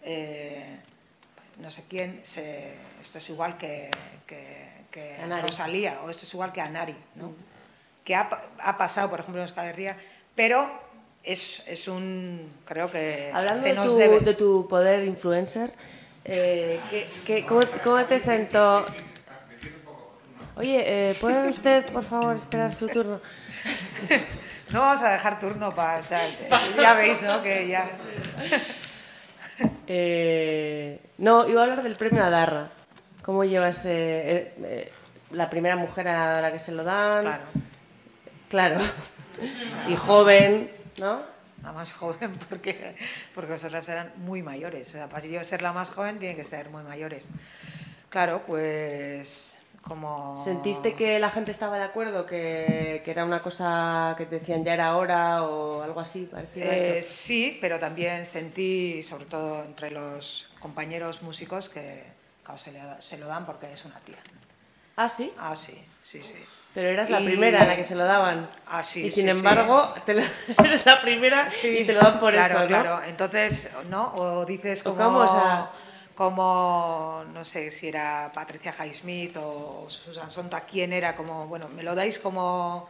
eh, no sé quién, se- esto es igual que, que, que. Rosalía, o esto es igual que Anari, ¿no? Que ha, ha pasado, por ejemplo, en Euskal Herria, pero es, es un, creo que Hablando se de nos tu, debe. de tu poder influencer, eh, ¿qué- qué- cómo, cómo te sentó? Oye, eh, ¿puede usted, por favor, esperar su turno? No vamos a dejar turno para... o sea, ya veis, ¿no? Que ya... Eh, no, iba a hablar del premio Adarra. ¿Cómo llevas eh, eh, la primera mujer a la que se lo dan? Claro, Claro. Y joven, ¿no? la más joven porque, porque vosotras eran muy mayores. O sea, para yo ser la más joven tienen que ser muy mayores. Claro, pues como... ¿Sentiste que la gente estaba de acuerdo? Que, que era una cosa que te decían ya era hora o algo así? Eh, eso? sí, pero también sentí, sobre todo entre los compañeros músicos, que claro, se, le se lo dan porque es una tía. Ah, sí. Ah, sí, sí, sí. Pero eras la Y- primera a la que se lo daban. Ah, sí, Y sin sí, sí. embargo, te lo- eres la primera y te lo dan por claro, eso, ¿no? Claro, entonces, ¿no? O dices como, cómo, o como, no sé si era Patricia Highsmith o Susan Sontag, quién era, como, bueno, me lo dais como,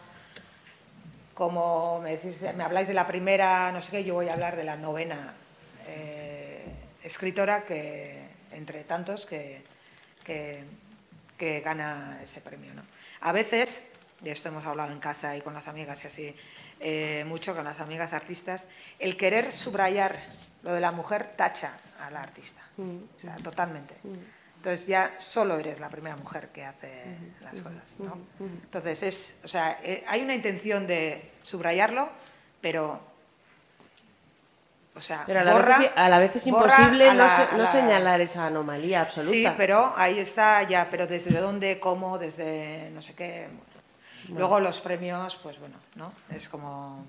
como me, decís, me habláis de la primera, no sé qué, yo voy a hablar de la novena eh, escritora que, entre tantos, que, que, que gana ese premio, ¿no? A veces, de esto hemos hablado en casa y con las amigas y así, eh, mucho con las amigas artistas, el querer subrayar lo de la mujer tacha a la artista, o sea, totalmente. Entonces ya solo eres la primera mujer que hace las cosas, ¿no? Entonces es, o sea, eh, hay una intención de subrayarlo, pero, o sea, Pero a la, borra- vez, es- a la vez es imposible no, se- no la- señalar esa anomalía absoluta. Sí, pero ahí está ya, pero desde dónde, cómo, desde no sé qué. bueno. Luego los premios, pues bueno, ¿no? Es como...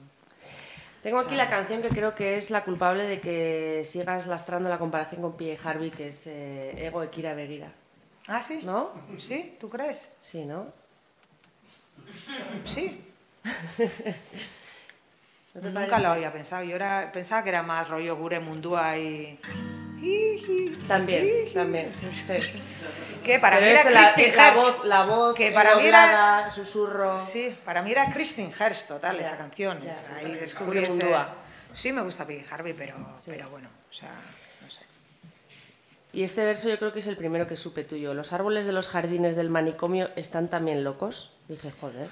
Tengo aquí la canción que creo que es la culpable de que sigas lastrando la comparación con P. Harvey, que es eh, Ego de Kira Begira. Ah, sí. ¿No? ¿Sí? ¿Tú crees? Sí, ¿no? Sí. ¿No te Nunca parece? lo había pensado. Yo era, pensaba que era más rollo Gure Mundua y... También, también, sí, sí. Que para Pero mí era la, Herst. voz, la voz Que para mí era- susurro... Sí, para mí era Kristin Herst total esa canción. ya. o sea, ahí descubrí ese... Sí me gusta Peggy Harvey, pero, pero bueno, o sea, no sé. Y este verso yo creo que es el primero que supe tuyo. Los árboles de los jardines del manicomio están también locos. Dije, joder.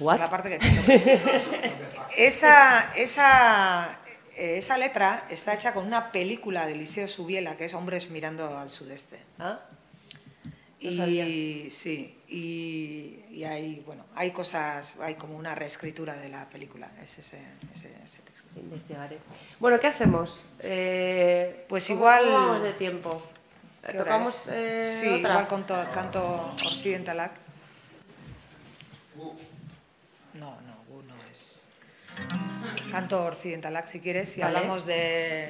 ¿What? La parte que esa, esa, eh, esa letra está hecha con una película de Eliseo Subiela, que es Hombres mirando al sudeste. ¿Ah? No y sabía. sí, y, y hay, bueno, hay cosas, hay como una reescritura de la película, es ese, ese, ese texto. Investigaré. Bueno, ¿qué hacemos? Eh, Pues ¿cómo- igual- ¿Cómo vamos de tiempo? ¿Qué hora ¿Tocamos es? eh, sí, otra? igual canto, canto occidentalac. No, no, Gu no Canto occidentalac si quieres y Vale. hablamos de,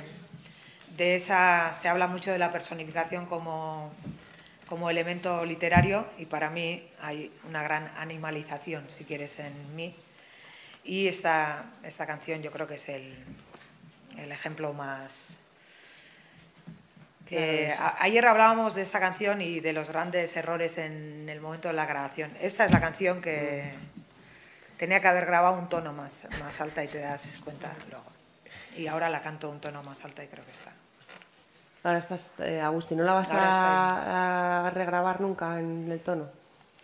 de esa, se habla mucho de la personificación como, como elemento literario y para mí hay una gran animalización, si quieres, en mí. Y esta, esta canción yo creo que es el, el ejemplo más, a- ayer hablábamos de esta canción y de los grandes errores en el momento de la grabación. Esta es la canción que tenía que haber grabado un tono más, más alta y te das cuenta luego. Y ahora la canto un tono más alta y creo que está. Ahora estás, eh, Agustín, ¿no la vas a, a regrabar nunca en el tono?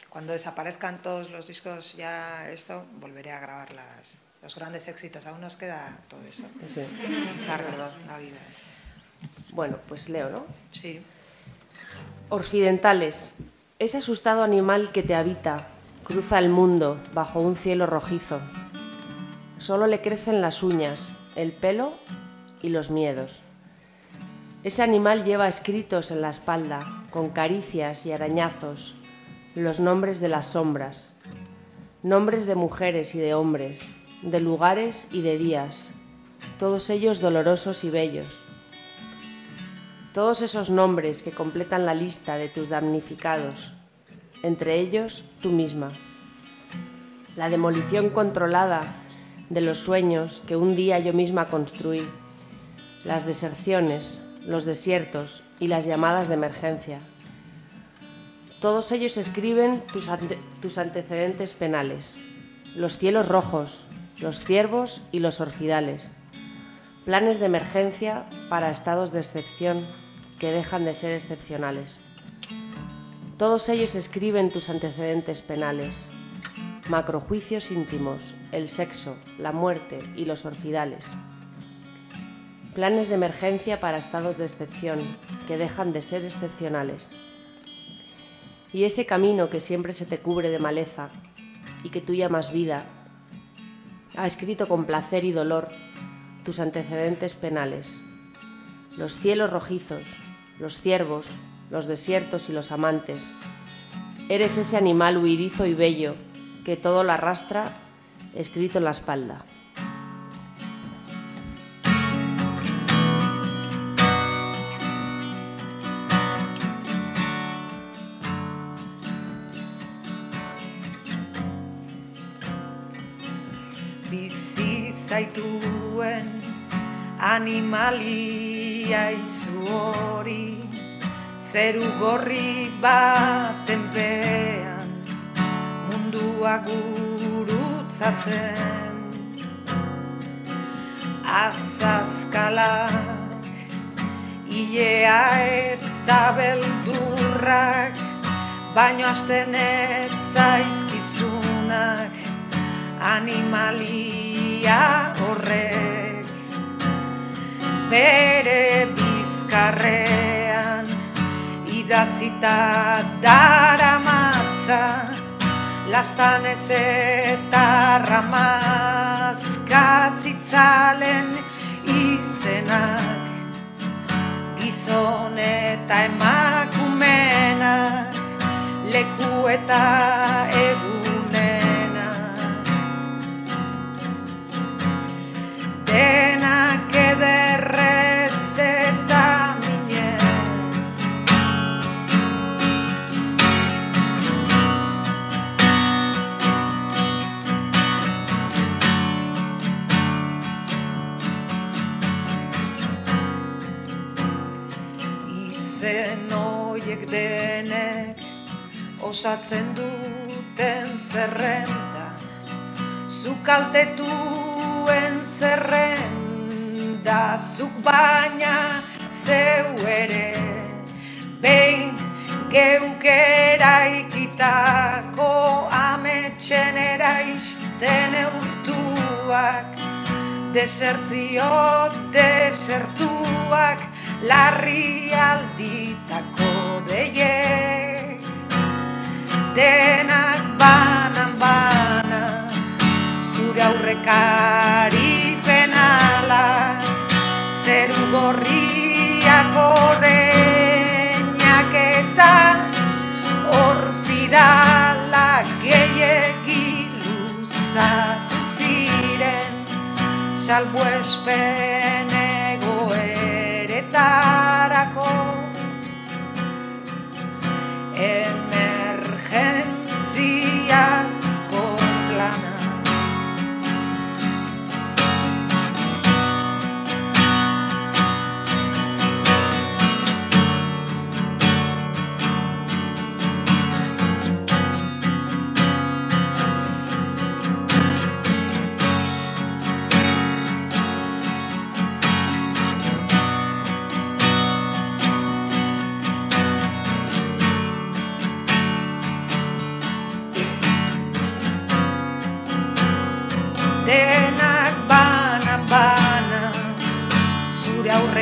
Cuando desaparezcan todos los discos, ya esto, volveré a grabar las, los grandes éxitos. Aún nos queda todo eso. Sí. Larga la vida. Bueno, pues leo, ¿no? Sí. Orfidentales. Ese asustado animal que te habita, cruza el mundo bajo un cielo rojizo. Solo le crecen las uñas, el pelo y los miedos. Ese animal lleva escritos en la espalda, con caricias y arañazos, los nombres de las sombras, nombres de mujeres y de hombres, de lugares y de días, todos ellos dolorosos y bellos. Todos esos nombres que completan la lista de tus damnificados, entre ellos tú misma. La demolición controlada de los sueños que un día yo misma construí, las deserciones, los desiertos y las llamadas de emergencia. Todos ellos escriben tus, ante- tus antecedentes penales, los cielos rojos, los ciervos y los orfidales, planes de emergencia para estados de excepción que dejan de ser excepcionales. Todos ellos escriben tus antecedentes penales, macrojuicios íntimos, el sexo, la muerte y los orfidales. Planes de emergencia para estados de excepción que dejan de ser excepcionales. Y ese camino que siempre se te cubre de maleza y que tú llamas vida, ha escrito con placer y dolor tus antecedentes penales. Los cielos rojizos, los ciervos, los desiertos y los amantes. Eres ese animal huidizo y bello que todo lo arrastra escrito en la espalda. zaituen animalia zeru gorri baten pean mundua gurutzatzen. Azazkalak ilea eta beldurrak baino asten etzaizkizunak animalia horrek. Bere idatzita daramatza lastan ez eta ramazka zitzalen izenak gizon eta emakumenak leku eta egunenak osatzen duten zerrenda. Zuk kaltetuen zerrenda zuk baina zeu ere. Behin geuk eraikitako ametxen eraizten eurtuak desertzio desertuak larri alditako deiek denak banan bana zure aurrekari penala zeru gorriak ordeñak eta orfidala gehiegi luzatu ziren salbuespen egoeretarako olhar.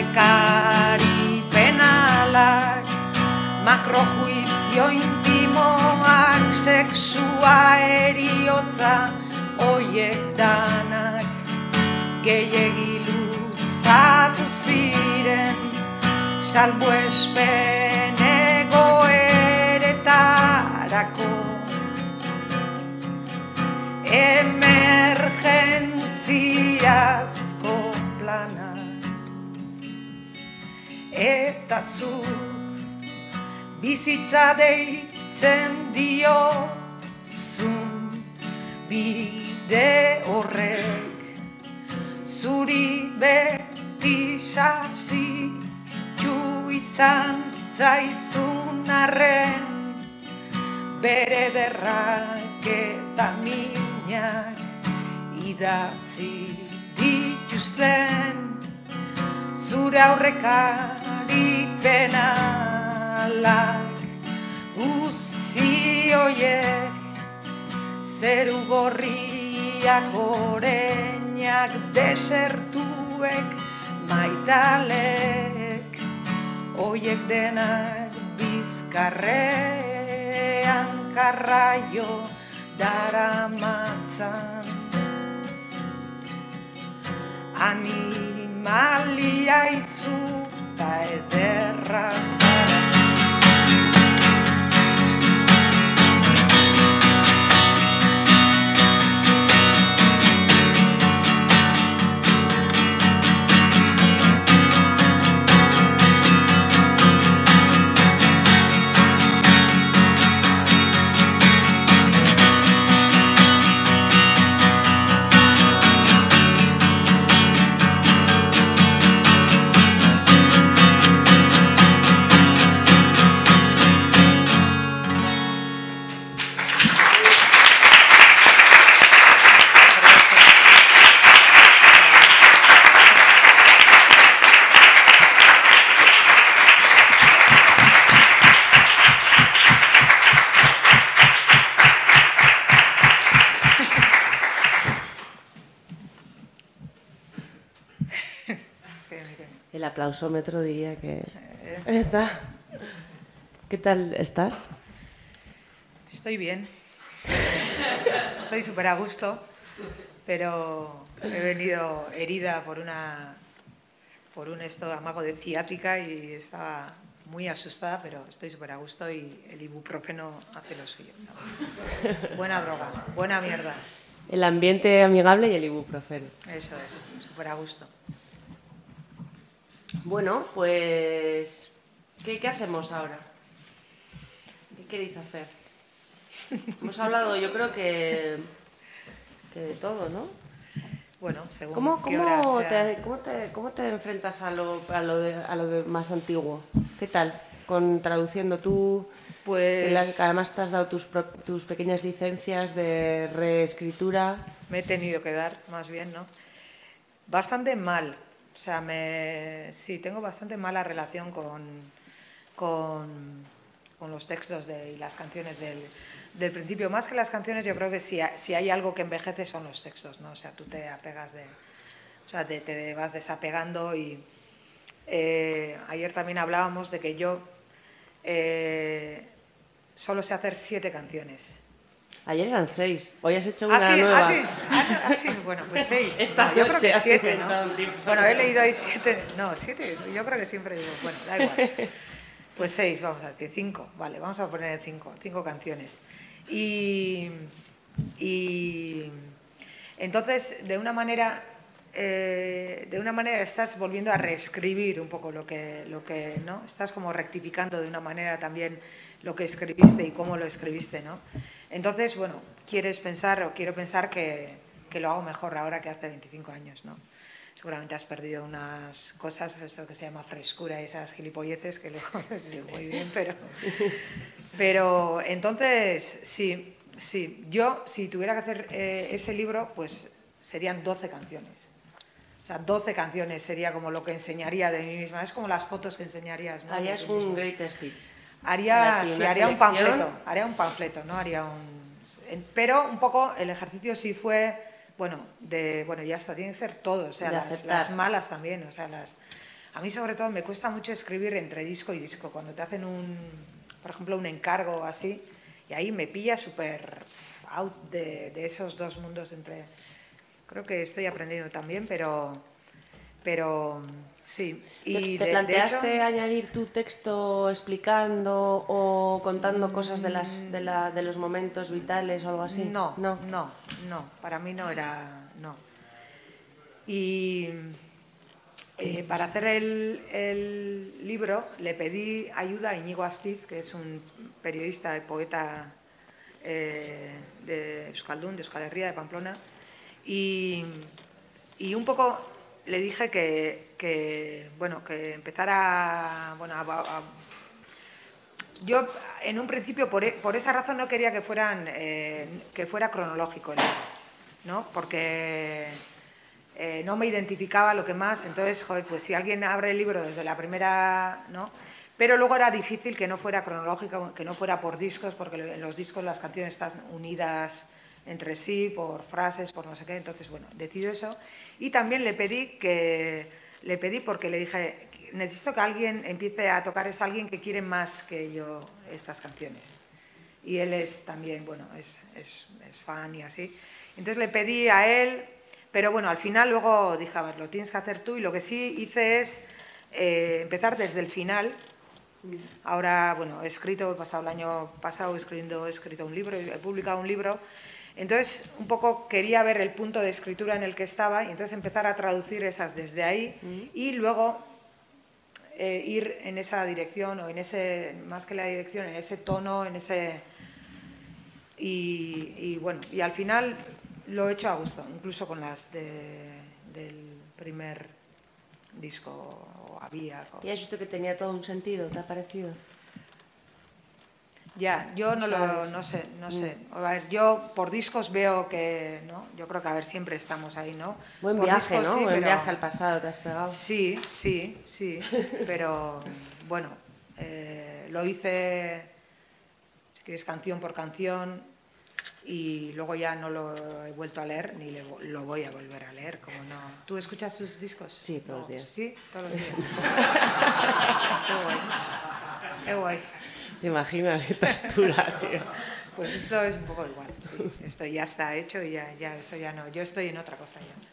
Aurrekari penalak makrojuizio intimoak sexua eriotza oiek danak. Gehiegi luzatu ziren salbo espen egoeretarako. Emergentziazko plana eta zuk bizitza deitzen dio zun bide horrek. Zuri beti sasi ju izan zaizun arren. Bere derrak eta minak idatzi dituzten zure aurrekari penalak guzi hoiek zeru gorriak oreinak desertuek maitalek hoiek denak bizkarrean karraio daramatzan animalia izu ta ederra zara. El aplausómetro diría que está. ¿Qué tal estás? Estoy bien. Estoy súper a gusto, pero he venido herida por una por un esto amago de ciática y estaba muy asustada, pero estoy súper a gusto y el ibuprofeno hace lo suyo. Buena droga, buena mierda. El ambiente amigable y el ibuprofeno. Eso es, súper a gusto. Bueno, pues. ¿qué, qué hacemos ahora? ¿Qué queréis hacer? Hemos hablado, yo creo que. que de todo, ¿no? Bueno, según ¿Cómo, qué hora cómo, sea. te, cómo, te, cómo te enfrentas a lo, a lo, de, a lo de más antiguo? ¿Qué tal? Con traduciendo tú, Pues que la- que además te has dado tus, pro- tus pequeñas licencias de reescritura. me he tenido que dar, más bien, ¿no? Bastante mal. O sea, me, sí, tengo bastante mala relación con, con, con los textos de, y las canciones del, del principio. Más que las canciones, yo creo que si, si hay algo que envejece son los textos, ¿no? O sea, tú te apegas de... O sea, te, te vas desapegando y... eh, ayer también hablábamos de que yo eh, solo sé hacer siete canciones. Ayer eran seis, hoy has hecho una Ah, sí, nueva. ah, sí, ah, ah, sí, bueno, pues seis. Esta No, yo creo que siete, ¿no? Bueno, he leído ahí siete, no, siete, yo creo que siempre digo, bueno, da igual. Pues seis, vamos a decir, cinco, vale, vamos a poner cinco, cinco canciones. Y, y entonces, de una manera, eh, de una manera estás volviendo a reescribir un poco lo que, lo que, ¿no? Estás como rectificando de una manera también lo que escribiste y cómo lo escribiste, ¿no? Entonces, bueno, quieres pensar o quiero pensar que, que lo hago mejor ahora que hace 25 años, ¿no? Seguramente has perdido unas cosas, eso que se llama frescura, esas gilipolleces que luego sí, muy bien, pero, pero entonces sí, sí. Yo si tuviera que hacer eh, ese libro, pues serían 12 canciones. O sea, 12 canciones sería como lo que enseñaría de mí misma. Es como las fotos que enseñarías. ¿no? Harías un greatest hits. Haría, sí, haría un panfleto, haría un panfleto, ¿no? Haría un... Pero un poco el ejercicio sí fue, bueno, de, bueno, ya está, tiene que ser todo, o sea, las, las malas también, o sea, las... A mí sobre todo me cuesta mucho escribir entre disco y disco, cuando te hacen un, por ejemplo, un encargo o así, y ahí me pilla súper out de, de esos dos mundos entre... Creo que estoy aprendiendo también, pero, pero sí. Y ¿Te, de planteaste hecho- añadir tu texto explicando o contando cosas de, las, de, la- de los momentos vitales o algo así? No, no. no, no, para mí no era, no. Y eh, para hacer el, el libro le pedí ayuda a Íñigo Astiz, que es un periodista y poeta eh, de Euskaldun, de Euskal Herria, de Pamplona, y, y un poco le dije que, que, bueno, que empezara bueno, yo, en un principio, por, por esa razón no quería que, fueran, eh, que fuera cronológico el libro, ¿no? Porque eh, no me identificaba lo que más. Entonces, joder, pues si alguien abre el libro desde la primera, ¿no? Pero luego era difícil que no fuera cronológico, que no fuera por discos, porque en los discos las canciones están unidas entre sí, por frases, por no sé qué. Entonces, bueno, decido eso. Y también le pedí que, le pedí porque le dije, necesito que alguien empiece a tocar, es alguien que quiere más que yo estas canciones. Y él es también, bueno, es, es, es fan y así. Entonces le pedí a él, pero bueno, al final luego dije, a ver, lo tienes que hacer tú. Y lo que sí hice es eh, empezar desde el final. Ahora, bueno, he escrito, he pasado el año pasado escribiendo, he escrito un libro, he publicado un libro. Entonces, un poco quería ver el punto de escritura en el que estaba y entonces empezar a traducir esas desde ahí y luego eh, ir en esa dirección o en ese, más que la dirección, en ese tono, en ese... Y, y bueno, y al final lo he hecho a gusto, incluso con las de- del primer disco o había. con- ¿Y has visto que tenía todo un sentido? ¿Te ha parecido? Ya, yo no lo no sé, no sé. A ver, yo por discos veo que, ¿no? Yo creo que a ver, siempre estamos ahí, ¿no? Buen Por viaje, discos ¿no? sí, Buen pero- viaje al pasado te has pegado. Sí, sí, sí, pero bueno, eh, lo hice, si quieres, canción por canción y luego ya no lo he vuelto a leer ni le lo voy a volver a leer, como no. ¿Tú escuchas sus discos? Sí, todos los días. Sí, todos los días. Qué guay. Qué. ¿Te imaginas esta altura, tío? Pues esto es un poco igual, sí. Esto ya está hecho y ya, ya, eso ya no. Yo estoy en otra cosa ya.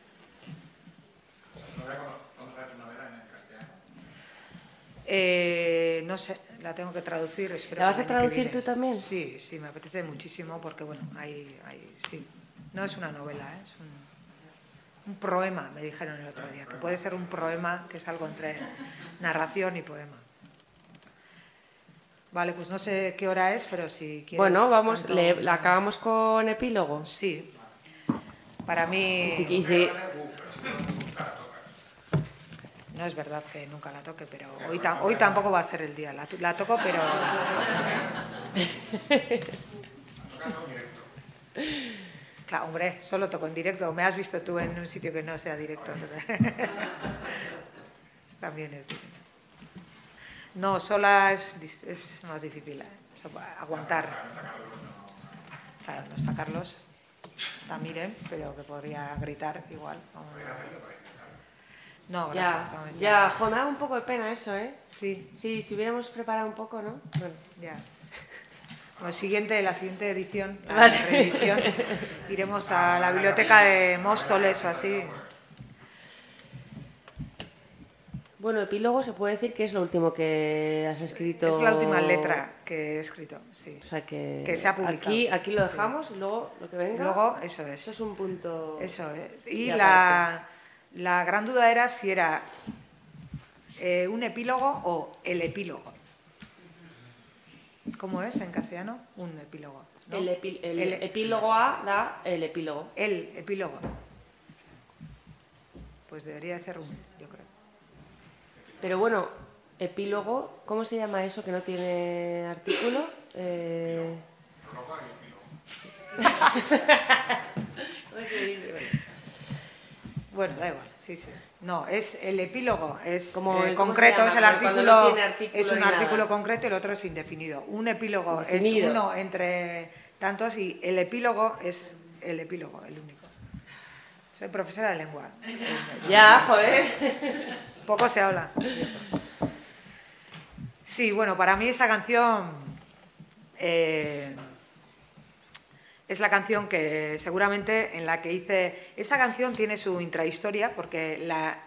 Eh, no sé, la tengo que traducir. Espero ¿La vas a traducir tú también? Sí, sí, me apetece muchísimo porque, bueno, hay, hay, sí. No es una novela, ¿eh? es un, un proema, me dijeron el otro día, que puede ser un proema, que es algo entre narración y poema. Vale, pues no sé qué hora es, pero si quieres... Bueno, vamos, le, la acabamos con epílogo. Sí. Para mí... Y si- No es verdad que nunca la toque, pero hoy, tam- hoy tampoco va a ser el día. La, la toco, pero... Claro, hombre, solo toco en directo. Me has visto tú en un sitio que no sea directo. También es directo. No, sola es, es más difícil. ¿eh? Aguantar. Claro, no sacarlos. También, pero que podría gritar igual. No, Ya, gracias, ya, jo, me da un poco de pena eso, ¿eh? Sí, Sí, si hubiéramos preparado un poco, ¿no? Bueno. ya. Bueno, siguiente, la siguiente edición, la Vale. reedición, iremos a la biblioteca de Móstoles o así. Bueno, epílogo se puede decir que es lo último que has escrito. Es la última letra que he escrito, sí. O sea que, Que se ha publicado. Aquí, aquí lo dejamos y luego lo que venga. Luego, eso es. Eso es un punto. Eso es. Y Y la, la gran duda era si era eh, un epílogo o el epílogo. ¿Cómo es en castellano? Un epílogo. ¿no? El, epi- el El- epílogo A da el epílogo. El epílogo. Pues debería ser un, yo creo. Pero bueno, epílogo, ¿cómo se llama eso que no tiene artículo? Eh... Bueno, da igual, sí, sí. No, es el epílogo, es Como- eh, ¿cómo se concreto, es el no artículo, es un nada. artículo concreto y el otro es indefinido. Un epílogo Indefinido. es uno entre tantos y el epílogo es el epílogo, el único. Soy profesora de lengua. Ya, joder. Poco se habla. Sí, bueno, para mí esta canción eh, es la canción que seguramente en la que hice... Esta canción tiene su intrahistoria porque la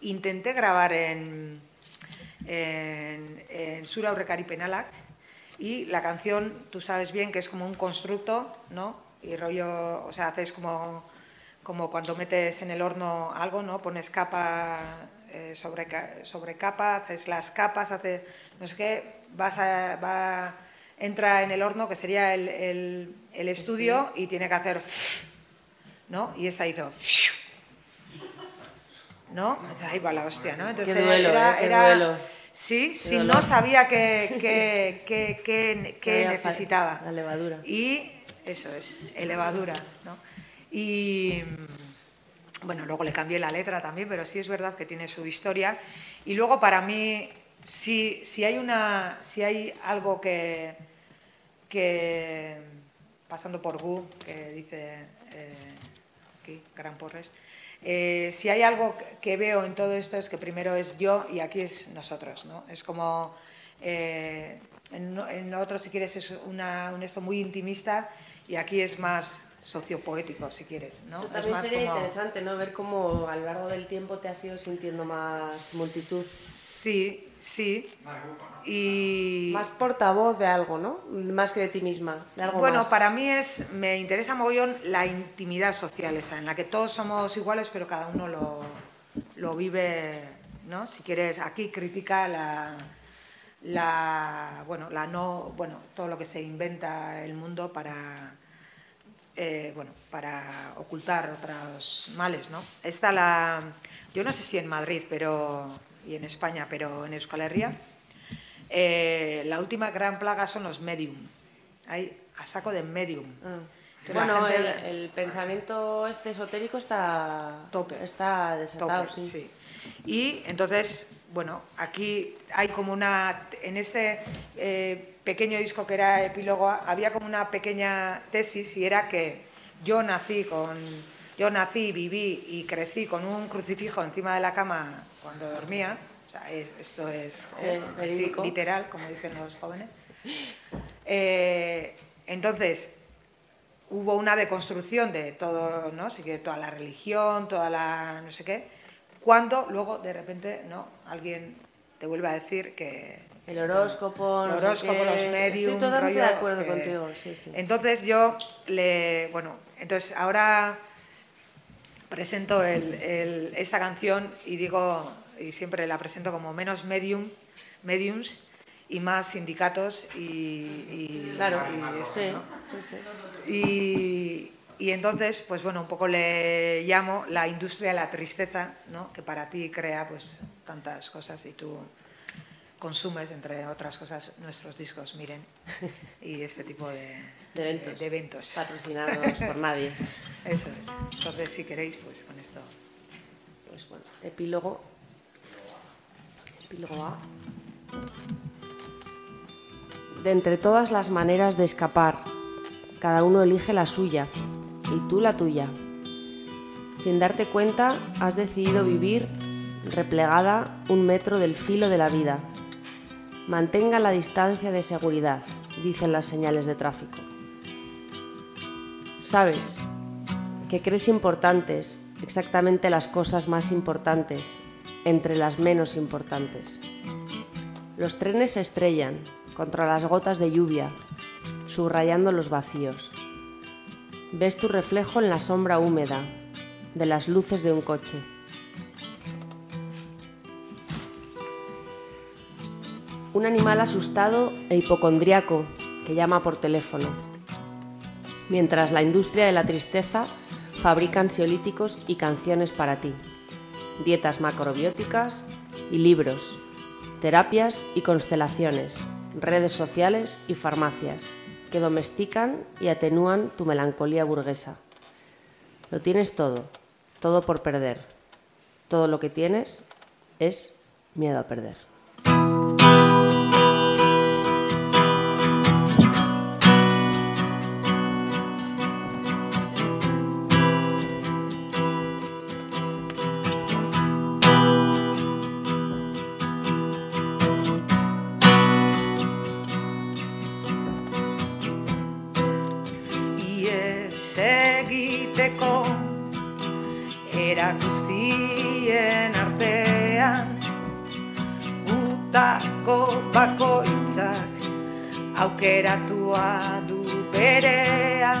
intenté grabar en, en, en Sura Penalak y la canción, tú sabes bien que es como un constructo, ¿no? Y rollo, o sea, haces como, como cuando metes en el horno algo, ¿no? Pones capa eh, sobre, sobre capa, haces las capas, haces no sé qué, vas a, va, entra en el horno, que sería el, el- el estudio, y tiene que hacer, ¿no? Y esta hizo, ¿no? Ahí va la hostia, ¿no? Entonces Qué duelo, ¿eh? Qué duelo. Sí, sí, dolor. no sabía qué, qué, qué, qué- necesitaba. la levadura. Y eso es, levadura, ¿no? Y bueno, luego le cambié la letra también, pero sí es verdad que tiene su historia. Y luego para mí, si, si hay una, si hay algo que, que pasando por Gu, que dice eh, aquí, Gran Porres, eh, si hay algo que- veo en todo esto es que primero es yo y aquí es nosotros, ¿no? Es como eh, en, en otro, si quieres, es una, un esto muy intimista y aquí es más sociopoético, si quieres, ¿no? Eso Es también más sería como- interesante, ¿no? Ver cómo a lo largo del tiempo te has ido sintiendo más multitud. Sí, sí. Y Más portavoz de algo, ¿no? Más que de ti misma, de algo Bueno, más. para mí es, me interesa mogollón la intimidad social esa, en la que todos somos iguales, pero cada uno lo, lo vive, ¿no? Si quieres, aquí critica la, la, bueno, la no, bueno, todo lo que se inventa el mundo para, eh, bueno, para ocultar otros males, ¿no? Está la, yo no sé si en Madrid, pero y en España, pero en Euskal Herria, eh, la última gran plaga son los medium. Hay a saco de medium. La Bueno, gente- el, el pensamiento este esotérico está Tope. está desatado, Tope, sí. sí. Y entonces, bueno, aquí hay como una, en este eh, pequeño disco que era epílogo, había como una pequeña tesis y era que yo nací con, yo nací, viví y crecí con un crucifijo encima de la cama cuando dormía. O sea, es- esto es Sí, eh, así, literal, como dicen los jóvenes. Eh, entonces, hubo una deconstrucción de todo, ¿no? Así que toda la religión, toda la no sé qué, cuando luego de repente, ¿no? Alguien te vuelve a decir que El horóscopo, el no sé horóscopo, qué. los medium, Estoy totalmente rollo, de acuerdo contigo, sí, sí. Entonces yo le, bueno, entonces ahora presento el- el- esta canción y digo, y siempre la presento como menos medium, mediums y más sindicatos y, y- Claro, y esto, sí, ¿no? sí, sí. Y, y entonces, pues bueno, un poco le llamo la industria de la tristeza, ¿no? que para ti crea pues tantas cosas y tú consumes, entre otras cosas, nuestros discos, miren, y este tipo de, De eventos. de eventos. Patrocinados por nadie. Eso es. Entonces, si queréis, pues con esto. Pues bueno, epílogo. Epílogo A. De entre todas las maneras de escapar, cada uno elige la suya y tú la tuya. Sin darte cuenta, has decidido vivir replegada un metro del filo de la vida. Mantenga la distancia de seguridad, dicen las señales de tráfico. Sabes que crees importantes exactamente las cosas más importantes entre las menos importantes. Los trenes se estrellan contra las gotas de lluvia, subrayando los vacíos. Ves tu reflejo en la sombra húmeda de las luces de un coche. Un animal asustado e hipocondriaco que llama por teléfono mientras la industria de la tristeza fabrica ansiolíticos y canciones para ti, dietas macrobióticas y libros, terapias y constelaciones, redes sociales y farmacias que domestican y atenúan tu melancolía burguesa. Lo tienes todo, todo por perder. Todo lo que tienes es miedo a perder. Erakustien artean Gutako bakoitzak aukeratua du berea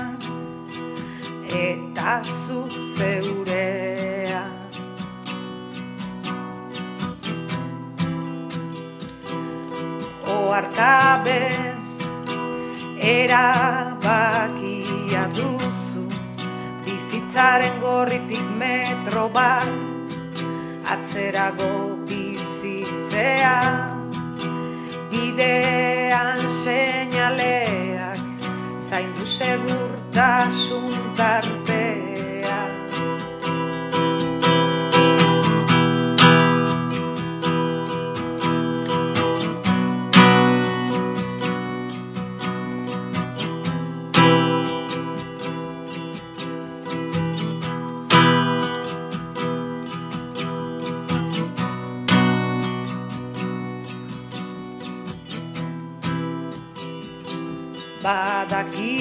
Eta zu zeurea Oarkabe erabakia duzu bizitzaren gorritik metro bat atzerago bizitzea. Bidean seinaleak zaindu segurtasun tartea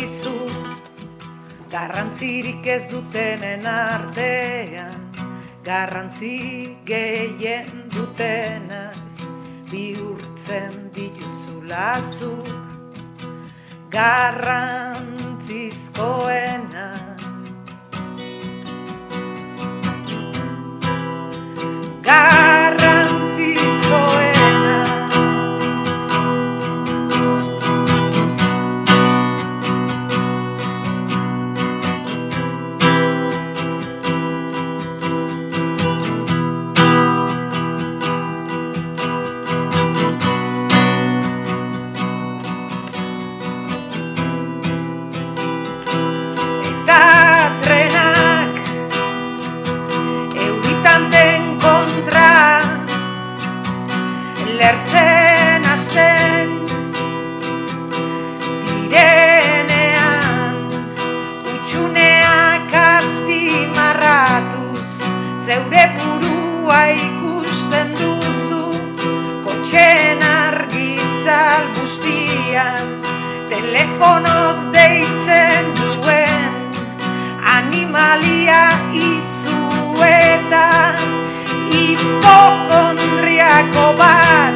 badakizu garrantzirik ez dutenen artean garrantzi gehien dutenak bihurtzen dituzulazuk garrantzizkoena. Garrantzizkoena azpimarratuz zeure burua ikusten duzu kotxen argitzal guztian telefonoz deitzen duen animalia izu eta hipokondriako bat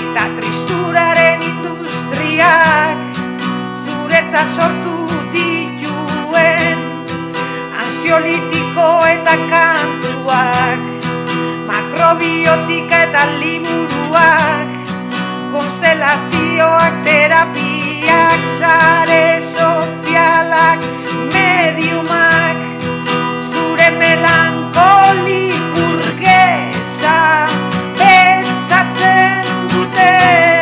eta tristuraren industriak zuretza sortu dituen ansiolitiko eta kantuak makrobiotika eta liburuak konstelazioak terapiak sare sozialak mediumak zure melankoli burgesa bezatzen dutena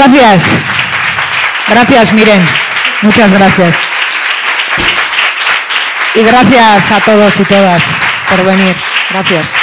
Gracias. Gracias, Miren. Muchas gracias. Y gracias a todos y todas por venir. Gracias.